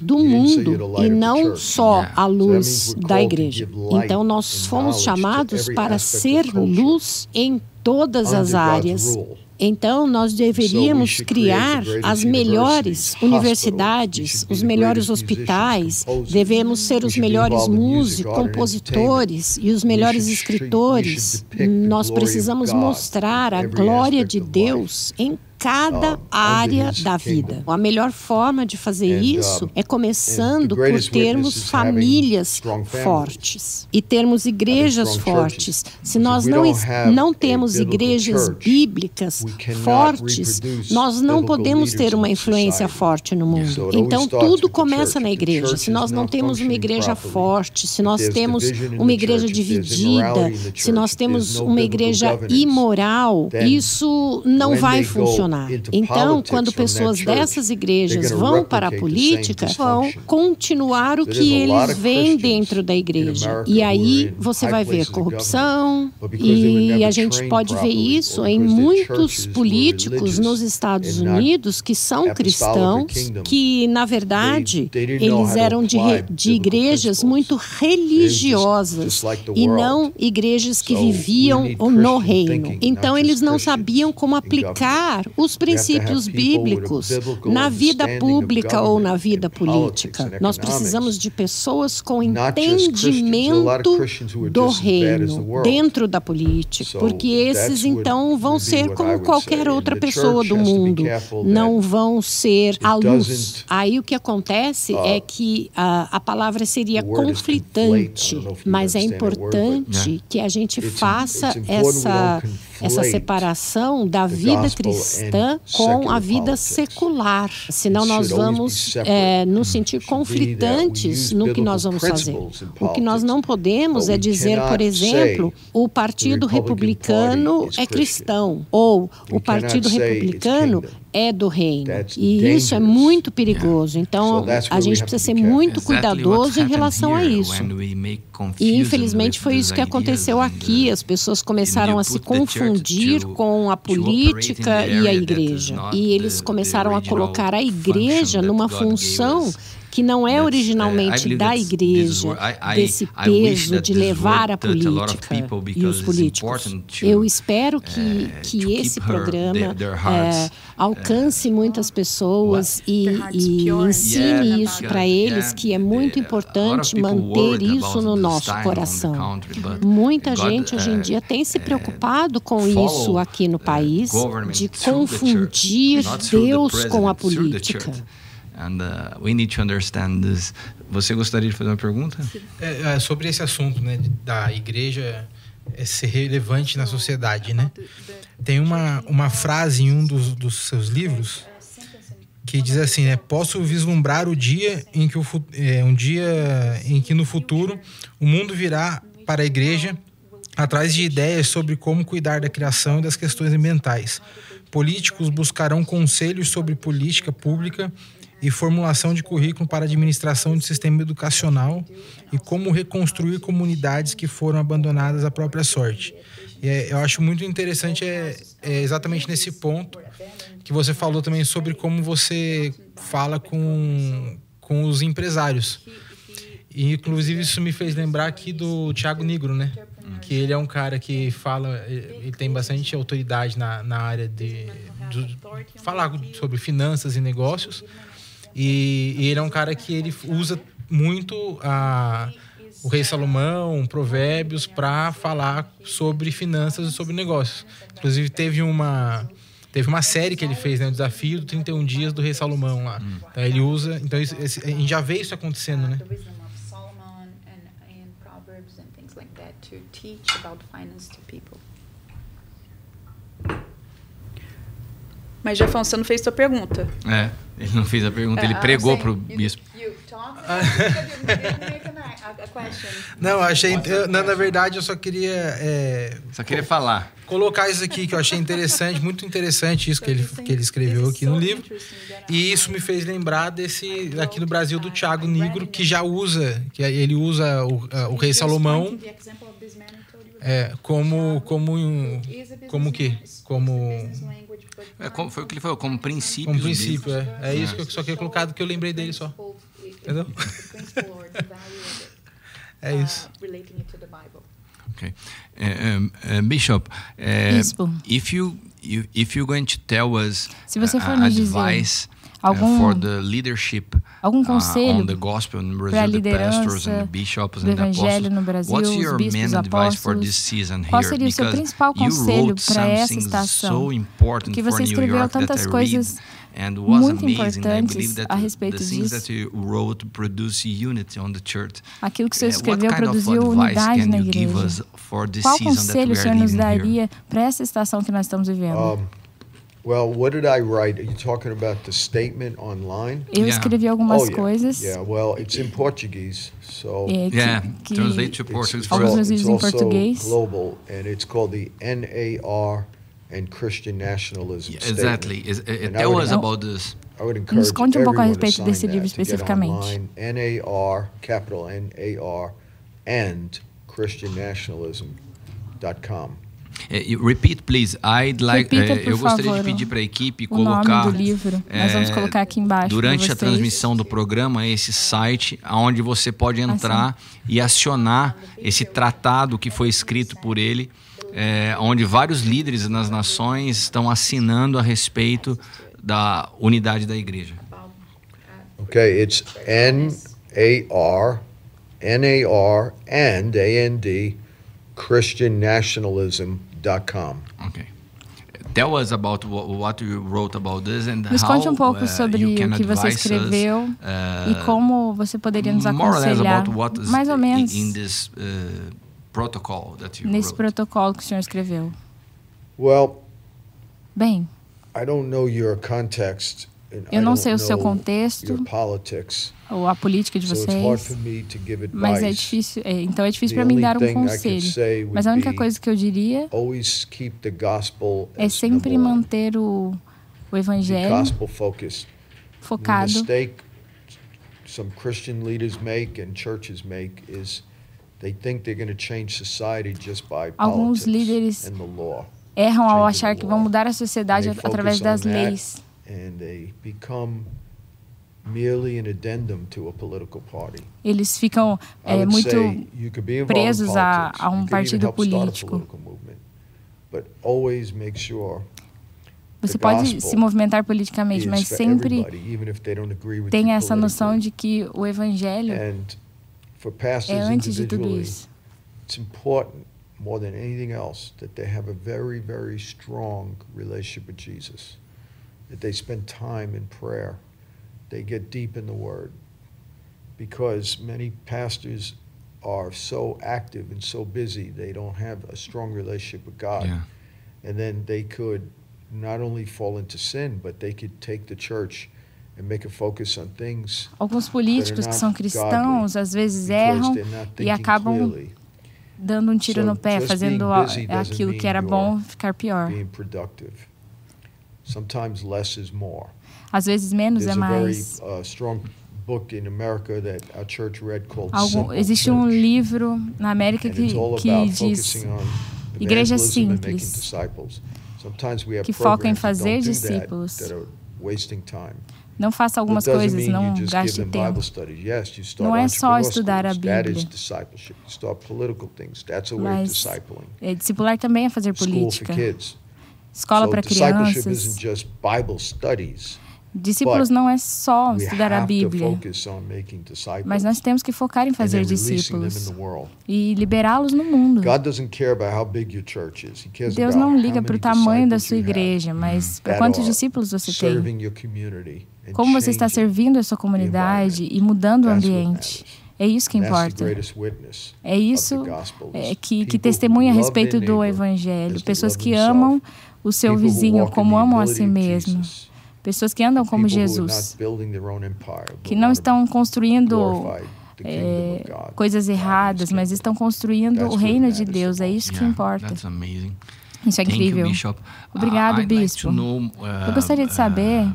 do mundo e não só a luz da igreja. Então, nós fomos chamados para ser luz em todas as áreas então, nós deveríamos criar as melhores universidades, os melhores hospitais, devemos ser os melhores músicos, compositores e os melhores escritores. Nós precisamos mostrar a glória de Deus em cada área da vida. A melhor forma de fazer isso é começando por termos famílias fortes e termos igrejas fortes. Se nós não, não temos igrejas bíblicas fortes, nós não podemos ter uma influência forte no mundo. Então, tudo começa na igreja. Se nós não temos uma igreja forte, se nós temos uma igreja dividida, se nós temos uma igreja imoral, isso não vai funcionar funcionar. Então, quando pessoas dessas igrejas vão para a política, vão continuar o que eles veem dentro da igreja. E aí você vai ver corrupção, e a gente pode ver isso em muitos políticos nos Estados Unidos que são cristãos, que, na verdade, eles eram de, de igrejas muito religiosas e não igrejas que viviam no reino. Então, eles não sabiam como aplicar os princípios bíblicos na vida pública ou na vida política. Nós precisamos de pessoas com entendimento do reino dentro da política, porque esses então vão ser como qualquer outra pessoa do mundo, não vão ser a luz. Aí o que acontece é que a, a palavra seria conflitante, mas é importante que a gente faça essa essa separação da vida cristã com a vida secular. Senão nós vamos é, nos sentir conflitantes no que nós vamos fazer. O que nós não podemos é dizer, por exemplo, o Partido Republicano é cristão ou o Partido Republicano é do reino. E isso é muito perigoso. Então, a gente precisa ser muito cuidadoso em relação a isso. E, infelizmente, foi isso que aconteceu aqui. As pessoas começaram a se confundir com a política e a igreja. E eles começaram a colocar a igreja numa função que não é originalmente da igreja, desse peso de levar a política e os políticos. Eu espero que, uh, que esse programa é, alcance muitas pessoas e, e ensine isso para eles, que é muito importante manter isso no nosso coração. Muita gente hoje em dia tem se preocupado com isso aqui no país, de confundir Deus com a política. And uh, we need to understand this. Você gostaria de fazer uma pergunta? É, é, sobre esse assunto, né, da igreja é ser relevante na sociedade, né? Tem uma, uma frase em um dos, dos seus livros que diz assim, né? Posso vislumbrar o dia em que o é, um dia em que no futuro o mundo virá para a igreja atrás de ideias sobre como cuidar da criação e das questões ambientais. Políticos buscarão conselhos sobre política pública e formulação de currículo para administração de sistema educacional e como reconstruir comunidades que foram abandonadas à própria sorte. E é, eu acho muito interessante é, é exatamente nesse ponto que você falou também sobre como você fala com, com os empresários. E, inclusive, isso me fez lembrar aqui do Thiago Negro, né? Que ele é um cara que fala, ele tem bastante autoridade na, na área de, de falar sobre finanças e negócios. E, e, ele é um cara que ele usa muito a, o Rei Salomão, Provérbios, para falar sobre finanças e sobre negócios. Inclusive, teve uma Teve uma série que ele fez, né? O desafio do 31 dias do Rei Salomão lá. Hum. Então ele usa. Então isso, esse, a gente já vê isso acontecendo, né? Mas você não fez sua pergunta. É, ele não fez a pergunta, ele uh, pregou para o bispo. You, you não, achei. Eu, na, na verdade, eu só queria. É, só queria falar. Colocar isso aqui que eu achei interessante, muito interessante isso que ele, que ele escreveu aqui no livro. E isso me fez lembrar desse aqui no Brasil do Tiago Negro, que já usa, que ele usa o, o rei Salomão é, como como como que como é, como foi o que ele falou como princípio como princípio é, é isso que eu só queria colocar que eu lembrei dele só Entendeu? é isso. Okay. Uh, uh, Bishop, uh, if you, you if you're going to tell us Se você for nos dizer algum, for the leadership algum conselho para a liderança do Evangelho no Brasil, os bispos e apóstolos, qual seria o seu principal conselho para essa estação? Porque você escreveu tantas coisas muito importantes a respeito disso. Aquilo que você escreveu produziu unidade na igreja. Qual conselho o senhor nos daria para essa estação que nós estamos vivendo? Um, Well, what did I write? Are you talking about the statement online? Eu escrevi algumas oh, yeah. coisas. Yeah, well, it's in Portuguese, so é, que, yeah, que translate to Portuguese. Alguns vídeos em português. global, and it's called the NAR and Christian nationalism. Yeah, exactly. Is, it, tell us about this. Nos conte um pouco a respeito desse livro especificamente. NAR, capital NAR, and ChristianNationalism.com. Uh, repeat, please. I'd like, Repita, uh, eu gostaria favor, de pedir para a equipe colocar. Livro. Nós vamos colocar aqui embaixo. Durante a transmissão do programa, esse site onde você pode entrar assim. e acionar esse tratado que foi escrito por ele é, onde vários líderes nas nações estão assinando a respeito da unidade da igreja. Okay, it's N A R N A R and A N D christiannationalism.com. Okay. Tell us about what you wrote about this and Nos conte um pouco uh, sobre o que você escreveu us, uh, e como você poderia nos aconselhar. Mais ou menos. In this, uh, protocol that you nesse wrote? protocolo que o senhor escreveu? Well, Bem, I don't know your context. Eu não sei o seu contexto ou a política de vocês, mas é difícil. É, então é difícil para mim dar um conselho. Mas a única coisa que eu diria é sempre manter o, o evangelho focado. Some Christian leaders make and churches make is Alguns líderes erram ao achar que vão mudar a sociedade através das leis. Eles ficam é, muito presos a, a um partido político. Você pode se movimentar politicamente, mas sempre tenha essa noção de que o evangelho é antes de tudo isso. It's important more than anything else that they have a very very strong relationship with Jesus. That they spend time in prayer. They get deep in the word. Because many pastors are so active and so busy, they don't have a strong relationship with God. Yeah. And then they could not only fall into sin, but they could take the church and make a focus on things. Alguns políticos que são cristãos às vezes erram e acabam dando um tiro no pé, fazendo aquilo que era bom ficar pior. Às vezes menos é mais. Algum, existe um livro na América que, que diz Igreja simples, que foca em fazer discípulos. Não faça algumas coisas, não gaste tempo. Não é só estudar a Bíblia. Mas é, discipular também é fazer política. Escola para crianças. Discípulos não é só estudar a Bíblia, mas nós temos que focar em fazer discípulos e liberá-los no mundo. Deus não liga para o tamanho da sua igreja, mas para quantos discípulos você tem. Como você está servindo a sua comunidade e mudando o ambiente. É isso que importa. É isso é, que, que testemunha a respeito do Evangelho. Pessoas que amam o seu vizinho como amam a si mesmos. Pessoas que andam como Jesus, que não estão construindo é, coisas erradas, mas estão construindo o reino de Deus. É isso que importa. Isso é incrível. Obrigado, bispo. Eu gostaria de uh, saber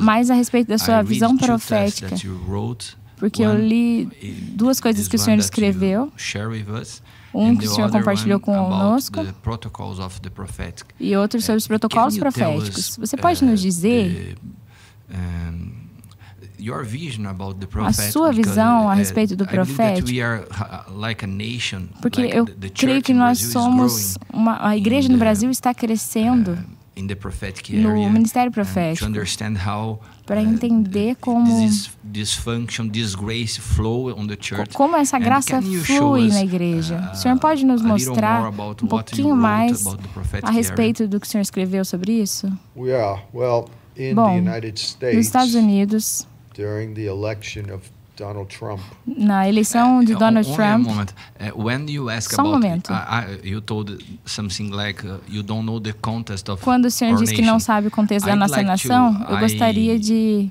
mais a respeito da sua visão profética. Porque eu li duas coisas que o senhor escreveu. um que o senhor compartilhou conosco e outro sobre os protocolos proféticos. Você pode nos dizer a sua visão a respeito do profético? Porque eu creio que nós somos uma, a igreja no Brasil está crescendo no ministério profético para entender como como essa graça flui na igreia. O senhor pode nos mostrar um pouquinho mais a respeito do que o senhor escreveu sobre isso? Bom, nos Estados Unidos, na eleição de Donald Trump. Só um momento. Quando o senhor diz que não sabe o contexto da nossa nação, eu gostaria de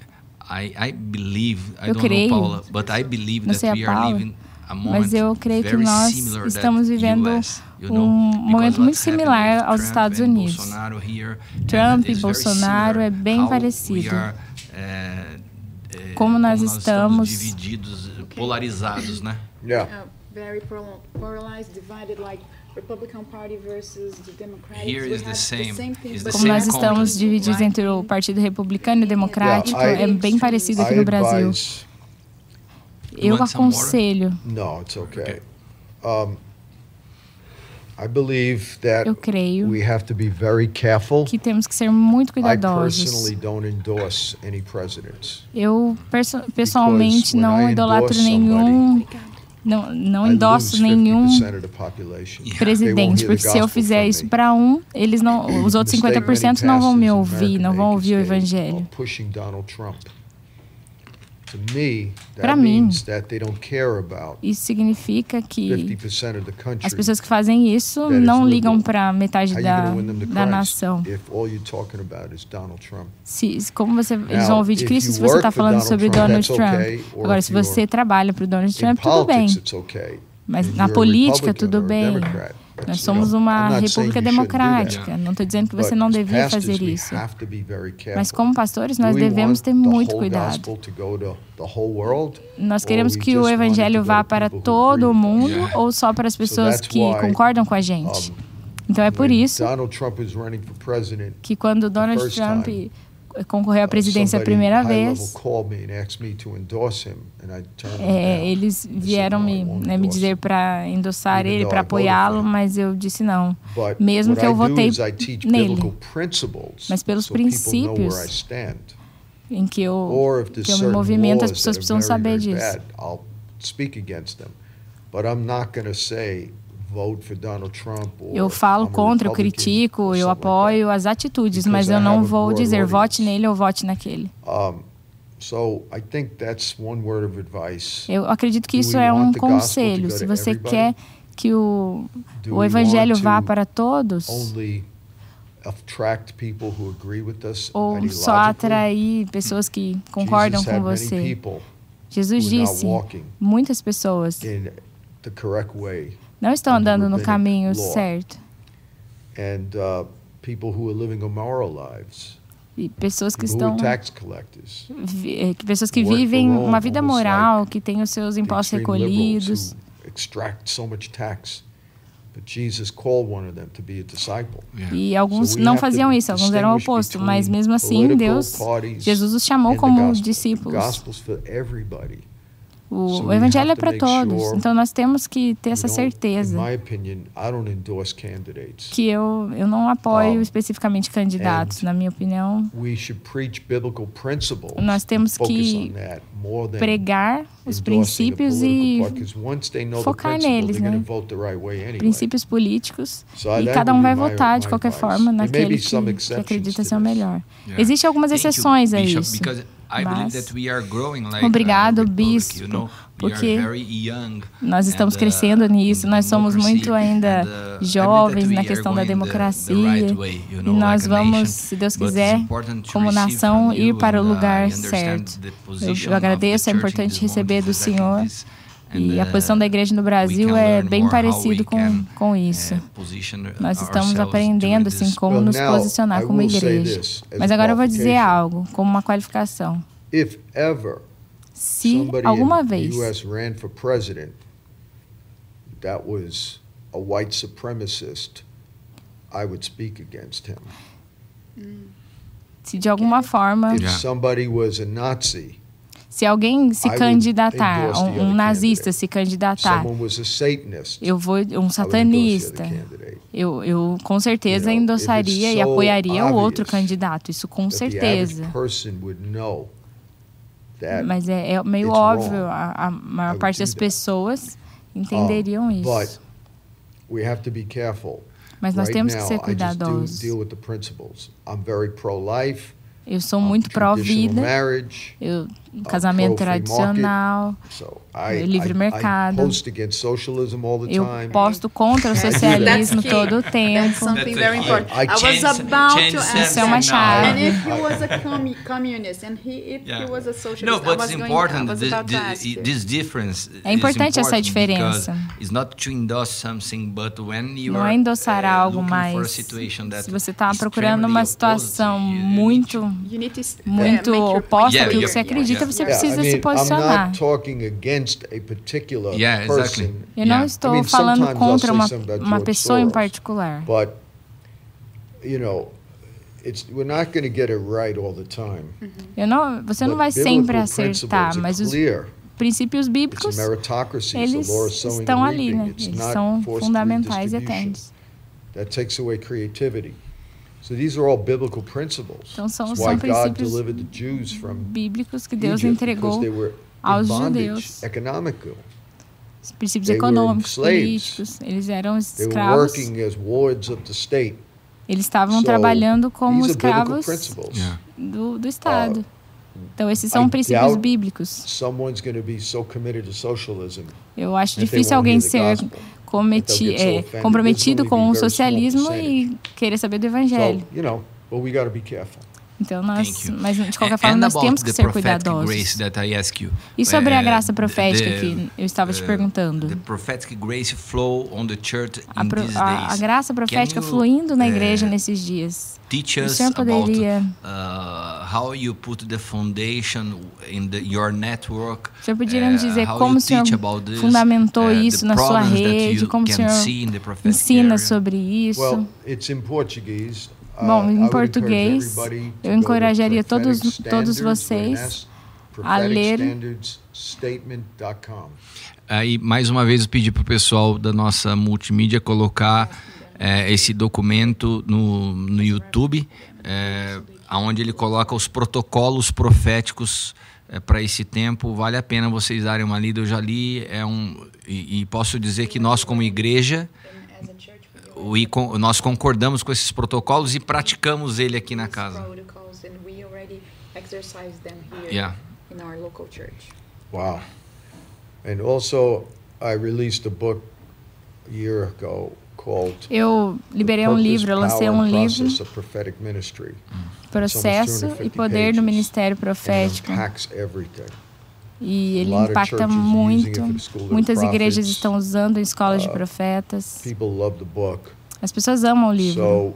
eu creio, não sei a Paula, mas eu creio que nós estamos vivendo um momento muito similar aos Estados Unidos. Trump e Bolsonaro é bem parecido como nós estamos divididos, polarizados, né? Yeah. Very polarized, divided like Republican Party versus the Democratic. Here is the same. Como nós estamos divididos entre o Partido Republicano e o Democrático, é bem parecido aqui no Brasil. Eu aconselho. No, it's okay. Um, eu creio que temos que ser muito cuidadosos. Eu pessoalmente não idolatro nenhum não, não endosso nenhum presidente, porque se eu fizer isso para um, eles não, os outros 50% não vão me ouvir, não vão ouvir o evangelho. Para mim, isso significa que as pessoas que fazem isso não ligam para metade da, da nação. Se, como você, eles vão ouvir de Cristo se você está falando sobre Donald Trump. Agora, se você trabalha para o Donald Trump, tudo bem. Mas na política, tudo bem. Nós somos uma república democrática. Não estou dizendo que você não devia fazer isso. Mas como pastores, nós devemos ter muito cuidado. Nós queremos que o evangelho vá para todo o mundo ou só para as pessoas que concordam com a gente. Então é por isso que quando Donald Trump concorreu à presidência a primeira vez, é, eles vieram me, né, me dizer para endossar ele, para apoiá-lo, mas eu disse não. Mesmo que eu votei nele. Mas pelos princípios em que eu, que eu me movimento, as pessoas precisam saber disso. But I'm not going to say eu falo contra, eu critico, eu apoio as atitudes, mas eu não vou dizer vote nele ou vote naquele. Eu acredito que isso é um conselho. Se você quer que o, o evangelho vá para todos, ou só atrair pessoas que concordam com você. Jesus disse, muitas pessoas não estão andando no caminho certo. And uh, people who are living immoral lives. e pessoas que estão eh, pessoas que vivem uma vida moral, que têm os seus impostos recolhidos. E alguns não faziam isso, alguns eram oposto, mas mesmo assim Deus, Jesus os chamou como discípulos. O, o evangelho é para todos, então nós temos que ter essa certeza. Que eu, eu não apoio especificamente candidatos, na minha opinião. Nós temos que pregar os princípios e focar neles, né? Princípios políticos e cada um vai votar de qualquer forma naquele que, que acredita ser o melhor. Existem algumas exceções a isso. Mas, obrigado, bispo, porque nós estamos crescendo nisso, nós somos muito ainda uh, jovens na questão da democracia e nós vamos, se Deus quiser, como nação, ir para o uh, lugar certo. Eu agradeço, é importante receber do Senhor. E a posição da igreja no Brasil é bem parecido com, com isso. Nós estamos aprendendo assim como nos posicionar como igreja. Mas agora eu vou dizer algo como uma qualificação. Se alguma vez that was a white supremacist, I would speak against him. Se de alguma forma, if somebody was a Nazi, se alguém se candidatar, um, um nazista se candidatar, eu vou um satanista, eu, eu com certeza endossaria e apoiaria o outro candidato, isso com certeza. Mas é, é meio óbvio, a, a, maior parte das pessoas entenderiam isso. Mas nós temos que ser cuidadosos. Eu sou muito pró-vida. Eu casamento tradicional, livre mercado. Eu posto contra o socialismo todo o tempo. Isso é uma chave. And if he was a communist and he, if he was a socialist, no, but it's important this difference. É importante essa diferença. Não é endossar uh, algo, mas se você está procurando uma situação muito, muito oposta àquilo que você acredita então você precisa se posicionar. Yeah, exactly. Eu não estou falando contra uma, uma pessoa em particular. But, you know, Eu não, você não vai sempre acertar, mas os princípios bíblicos, eles estão ali, né? Eles são fundamentais e eternos. That takes away creativity. Então são, são princípios bíblicos que Deus entregou aos judeus. Os princípios econômicos, políticos, eles eram escravos. Eles estavam trabalhando como escravos do, do Estado. Então, esses são princípios bíblicos. Eu acho difícil alguém ser cometi, é, comprometido com o socialismo e querer saber do evangelho. Então nós, mas de qualquer forma nós temos que ser cuidadosos. E sobre a uh, graça profética que eu estava te uh, perguntando. A, pro, a, a graça profética fluindo na igreja uh, nesses dias. Teach us about uh, how you put the foundation in the, your network. O senhor poderia nos dizer uh, como o senhor fundamentou uh, isso na sua rede, como o senhor ensina sobre isso? Well, it's in Portuguese. Bom, em português, eu encorajaria todos, todos vocês a ler. Aí, mais uma vez, eu pedi para o pessoal da nossa multimídia colocar é, esse documento no, no YouTube, é, onde ele coloca os protocolos proféticos é, para esse tempo. Vale a pena vocês darem uma lida. Eu já li, é um, e, e posso dizer que nós, como igreja, o, nós concordamos com esses protocolos e praticamos ele aqui na casa. Yeah. Wow. And also I released a book a year ago called Eu liberei um livro, eu lancei um livro Processo e Poder do Ministério Profético. E ele impacta muito. Muitas igrejas estão usando em escolas de uh, profetas. As pessoas amam o livro.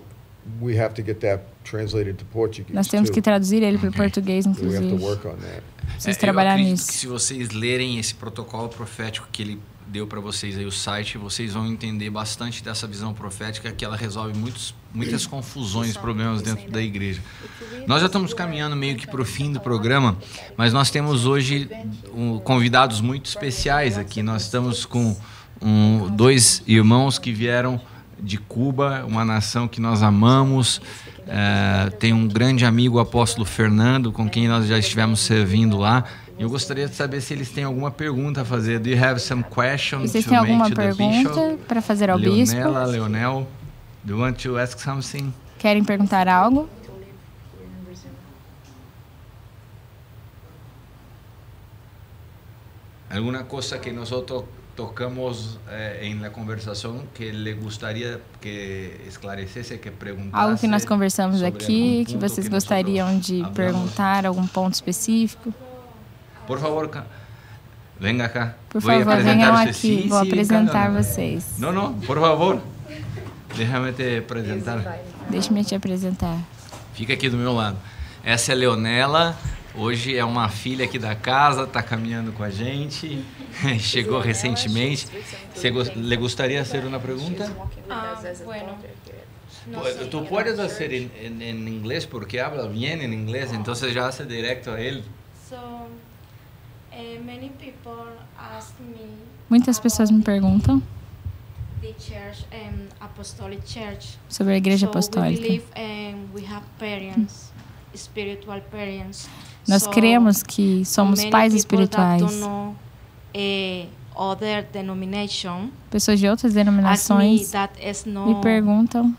we have to get that translated to Portuguese. Nós temos que traduzir ele para o português, inclusive. We have to work on that. Precisa é, trabalhar nisso. se vocês lerem esse protocolo profético que ele deu para vocês aí o site, vocês vão entender bastante dessa visão profética que ela resolve muitos, muitas confusões, problemas dentro da igreja. Nós já estamos caminhando meio que para o fim do programa, mas nós temos hoje convidados muito especiais aqui. Nós estamos com um, dois irmãos que vieram de Cuba, uma nação que nós amamos. É, tem um grande amigo, o apóstolo Fernando, com quem nós já estivemos servindo lá. Eu gostaria de saber se eles têm alguma pergunta a fazer. Do you have some questions Vocês têm alguma pergunta para fazer ao Leonela, bispo? Leonela, Leonel, do you want to ask something? Querem perguntar algo? Alguma coisa que nós tocamos eh, em la conversação que lhe gostaria que esclarecesse, que perguntasse. Algo que nós conversamos aqui, que vocês que gostariam de perguntar, algum ponto específico? Por favor, venga cá. Por favor, venham aqui, vou apresentar vocês. Não, não, por favor. Deixa-me te apresentar. Deixa-me te apresentar. Fica aqui do meu lado. Essa é Leonela. Hoje é uma filha aqui da casa, está caminhando com a gente. Chegou recentemente. Você le gostaria de fazer uma pergunta? Ah, bueno. Tú puedes hacer en, en, en, inglés porque habla bien en inglés, entonces ya hace directo a él. So, eh, many people ask me Muitas pessoas me perguntam the church, apostolic church. sobre a igreja apostólica. So we believe, we have parents, spiritual parents. Nós cremos que somos pais espirituais. Eh, Pessoas de outras denominações me perguntam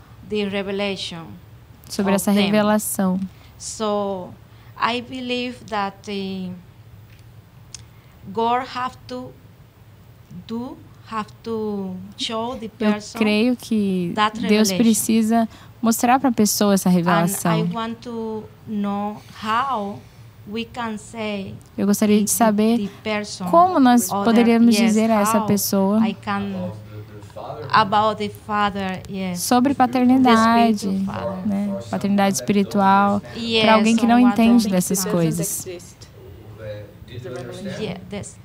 sobre essa revelação. So, I believe that uh, God have to do have to show the person Eu creio que Deus precisa mostrar para a pessoa essa revelação. And I want to know how we can say Eu gostaria de saber como nós poderíamos dizer a essa pessoa about the father, yes. sobre paternidade, né? paternidade espiritual, yes, para alguém que não entende dessas coisas. Yeah, this.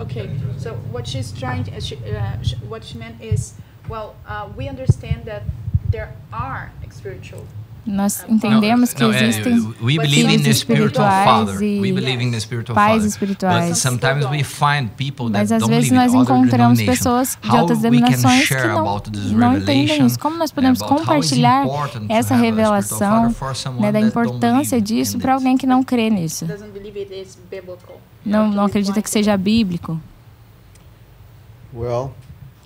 Okay, so what she's trying, to, she, uh, what she meant is, well, uh, we understand that there are spiritual nós entendemos que existem filhos espirituais e pais espirituais. Mas às vezes nós encontramos pessoas de outras denominações que não, não entendem isso. Como nós podemos compartilhar essa revelação né, da importância disso para alguém que não crê nisso? Não, não acredita que seja bíblico?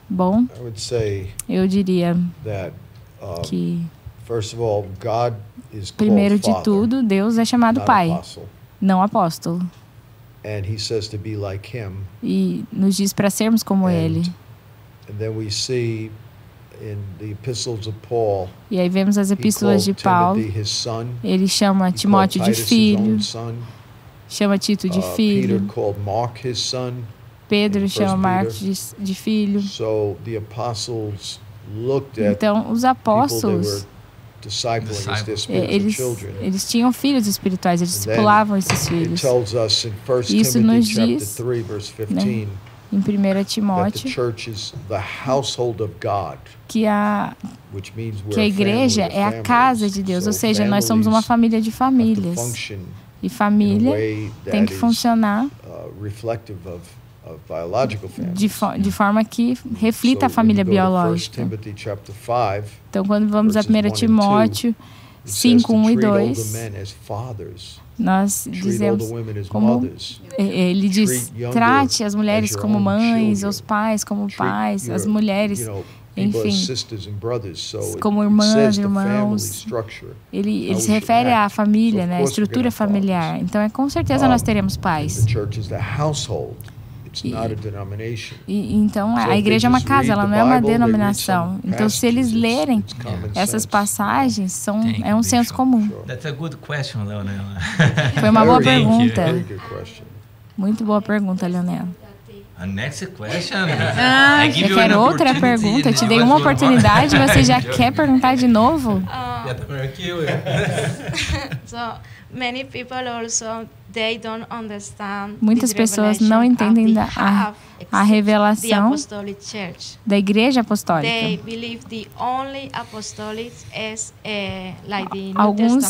Bom, eu diria que Primeiro de tudo, Deus é chamado Pai, não apóstolo. E nos diz para sermos como Ele. E aí vemos as epístolas de Paulo. Ele chama Timóteo de filho, chama Tito de uh, filho. Pedro chama Marcos de, filho. Então, os apóstolos eles, eles tinham filhos espirituais, eles discipulavam esses filhos. Isso nos diz né, em 1 Timóteo que a, que a igreja é a casa de Deus, ou seja, nós somos uma família de famílias. E família tem que funcionar uh, de, fo de forma que reflita a família biológica. Então, quando vamos a 1 Timóteo 5, 1 e 2, nós dizemos como ele diz, trate as mulheres como mães, os pais como pais, as mulheres. enfim, como irmãs, irmãos. Ele, ele se refere à família, né, a estrutura familiar. Então, é com certeza nós teremos pais. E, e, então a igreja é uma casa, ela não é uma denominação. Então se eles lerem essas passagens, são é um senso comum. Foi uma boa pergunta. Muito boa pergunta, Leonela. A next question. Ah, eu quero outra pergunta. Eu te dei uma oportunidade, você já quer perguntar de novo? Uh, so many people also they don't understand Muitas pessoas não entendem da, a, a revelação da Igreja Apostólica. They believe the only apostolic is uh, like the New Alguns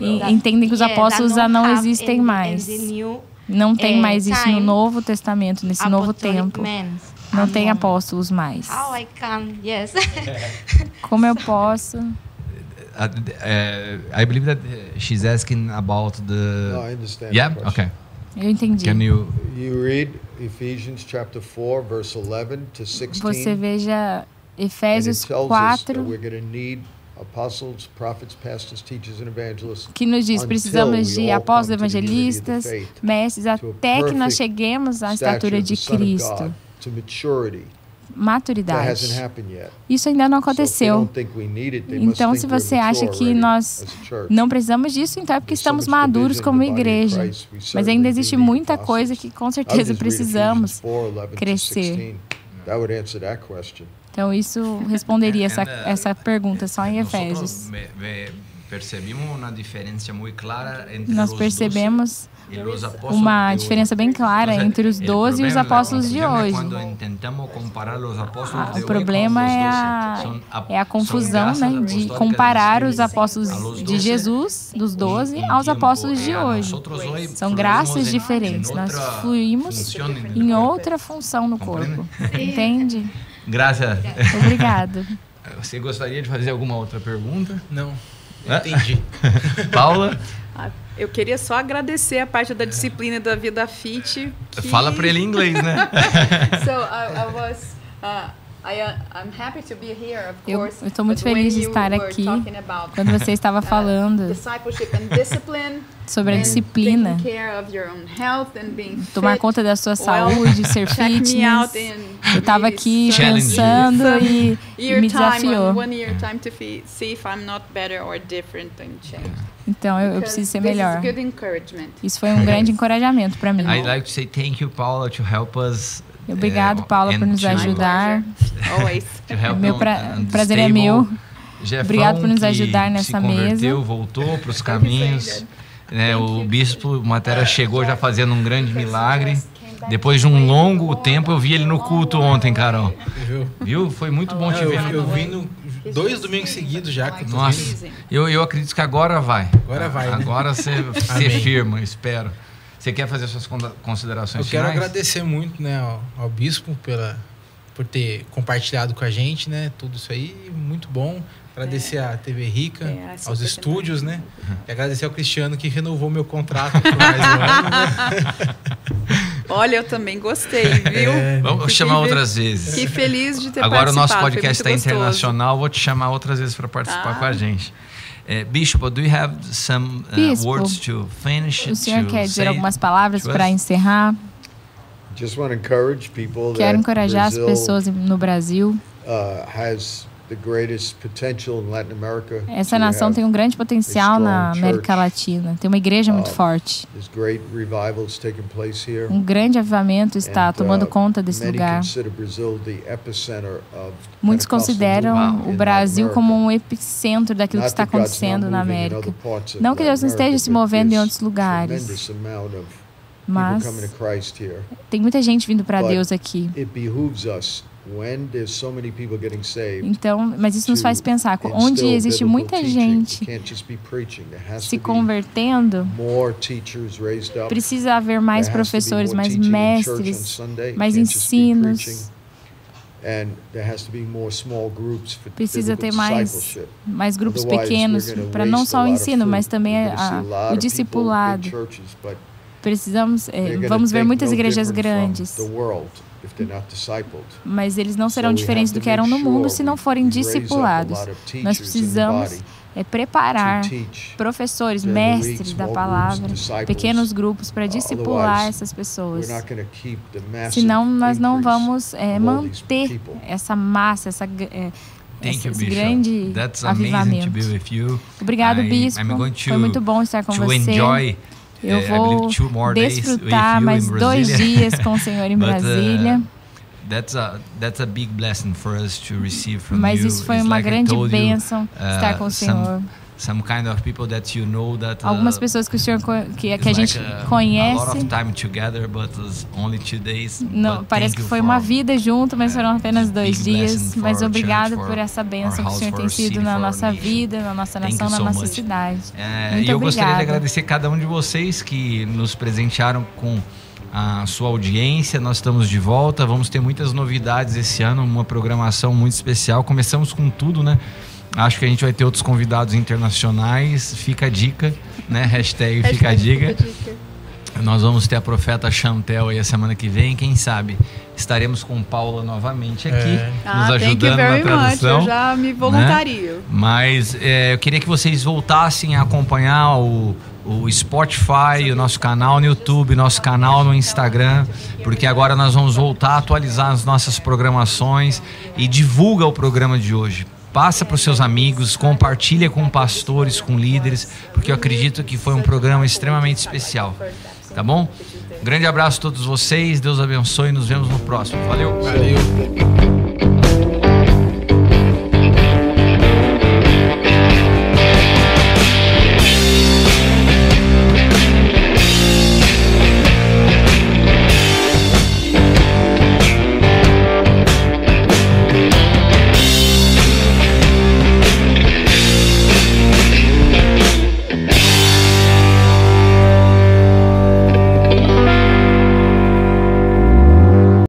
entendem que os apóstolos já não existem mais. Não tem mais isso no Novo Testamento, nesse novo tempo. Não tem apóstolos mais. Como eu posso? Uh, uh, I believe that she's asking about the. No, I understand. Yeah. Okay. Eu entendi. Can you? You read Ephesians chapter 4 verse 11 to 16. Você veja Efésios 4 que nos diz precisamos de apóstolos evangelistas, mestres, até que nós cheguemos à estatura de Cristo maturidade. Isso ainda não aconteceu. Então, se você acha que nós não precisamos disso, então é porque estamos maduros como igreja. Mas ainda existe muita coisa que com certeza precisamos crescer. Então, isso responderia essa, essa pergunta só em Efésios. Nós percebemos uma diferença bem clara entre os doze e os apóstolos de hoje. Ah, o problema é a, é a confusão né, de comparar os apóstolos de Jesus, dos doze, aos apóstolos de hoje. São graças diferentes. Nós fluímos em outra função no corpo. Entende? Graças. Obrigado. Você gostaria de fazer alguma outra pergunta? Não. Entendi. Paula? Eu queria só agradecer a parte da disciplina da vida fit. Que... Fala para ele em inglês, né? so I, I was uh, eu estou muito feliz de estar aqui quando você estava uh, falando sobre a disciplina, tomar conta da sua saúde, ser fitness. Eu estava aqui pensando e, e me desafiou. Então eu, eu preciso ser melhor. Isso foi um grande encorajamento para mim. I'd like to say thank you, Paula, to help us Obrigado, Paula, por nos ajudar. Meu pra, prazer é meu. Obrigado por nos ajudar nessa mesa. voltou para os caminhos. Né, o bispo Matera chegou já fazendo um grande milagre. Depois de um longo tempo, eu vi ele no culto ontem, Carol. Viu? Foi muito bom te ver. Eu, eu vi no, dois domingos seguidos já. Nossa, eu, eu acredito que agora vai. Agora vai. Né? Agora você, você firma, espero. Você quer fazer suas considerações Eu quero agradecer muito né, ao, ao, bispo pela, por ter compartilhado com a gente né, tudo isso aí. Muito bom. Agradecer é. à TV Rica, é, aos estúdios, né? E agradecer ao Cristiano que renovou meu contrato por mais um ano. Olha, eu também gostei, viu? É, Vamos chamar outras vezes. Que feliz de ter Agora o nosso podcast está internacional, vou te chamar outras vezes para participar ah. com a gente. Uh, Bishop, do you have some uh, Bispo, words to finish? O senhor quer dizer algumas palavras para encerrar? Quero encorajar as pessoas no Brasil. Uh, essa nação tem um grande potencial na América Latina. Tem uma igreja muito uh, forte. Um grande avivamento está tomando uh, conta desse lugar. Muitos consideram o Brasil como um epicentro daquilo que está acontecendo na América. Não que Deus não esteja se movendo em outros lugares. Mas tem muita gente vindo para Deus aqui. Então, mas isso nos faz pensar, onde existe muita gente se convertendo, precisa haver mais professores, mais mestres, mais ensinos. Precisa ter mais, mais grupos pequenos para não só o ensino, mas também a, o discipulado. Precisamos, é, vamos ver muitas igrejas grandes mas eles não serão diferentes do que eram no mundo se não forem discipulados. Nós precisamos é preparar professores, mestres da palavra, pequenos grupos para discipular essas pessoas. Senão nós não vamos é, manter essa massa, essa é, esse, esse grande avivamento. Obrigado, Bispo. Foi muito bom estar com você Eu vou desfrutar mais dois dias com o Senhor em uh, Brasília. Mas isso foi uma grande bênção estar com o Senhor. Some, kind of people that you know that uh, algumas pessoas que o senhor que, que a gente like a, conhece. A lot of time together, but only two days. Não, parece que foi uma vida junto, mas foram apenas dois dias. Mas obrigado por essa bênção que o senhor tem sido na nossa vida, na nossa nação, na nossa cidade. É, e eu obrigada. gostaria de agradecer cada um de vocês que nos presentearam com a sua audiência. Nós estamos de volta. Vamos ter muitas novidades esse ano, uma programação muito especial. Começamos com tudo, né? Acho que a gente vai ter outros convidados internacionais. Fica a dica, né? Hashtag, Hashtag fica a dica. Nós vamos ter a profeta Chantel aí a semana que vem, quem sabe estaremos com Paula novamente aqui, é. nos ah, ajudando na tradução. Much. Eu já me voluntario. Né? Mas é, eu queria que vocês voltassem a acompanhar o, o Spotify, o nosso canal no YouTube, nosso canal no Instagram, porque agora nós vamos voltar a atualizar as nossas programações e divulga o programa de hoje passa para os seus amigos, compartilha com pastores, com líderes, porque eu acredito que foi um programa extremamente especial. Tá bom? grande abraço a todos vocês, Deus abençoe e nos vemos no próximo. Valeu. Valeu.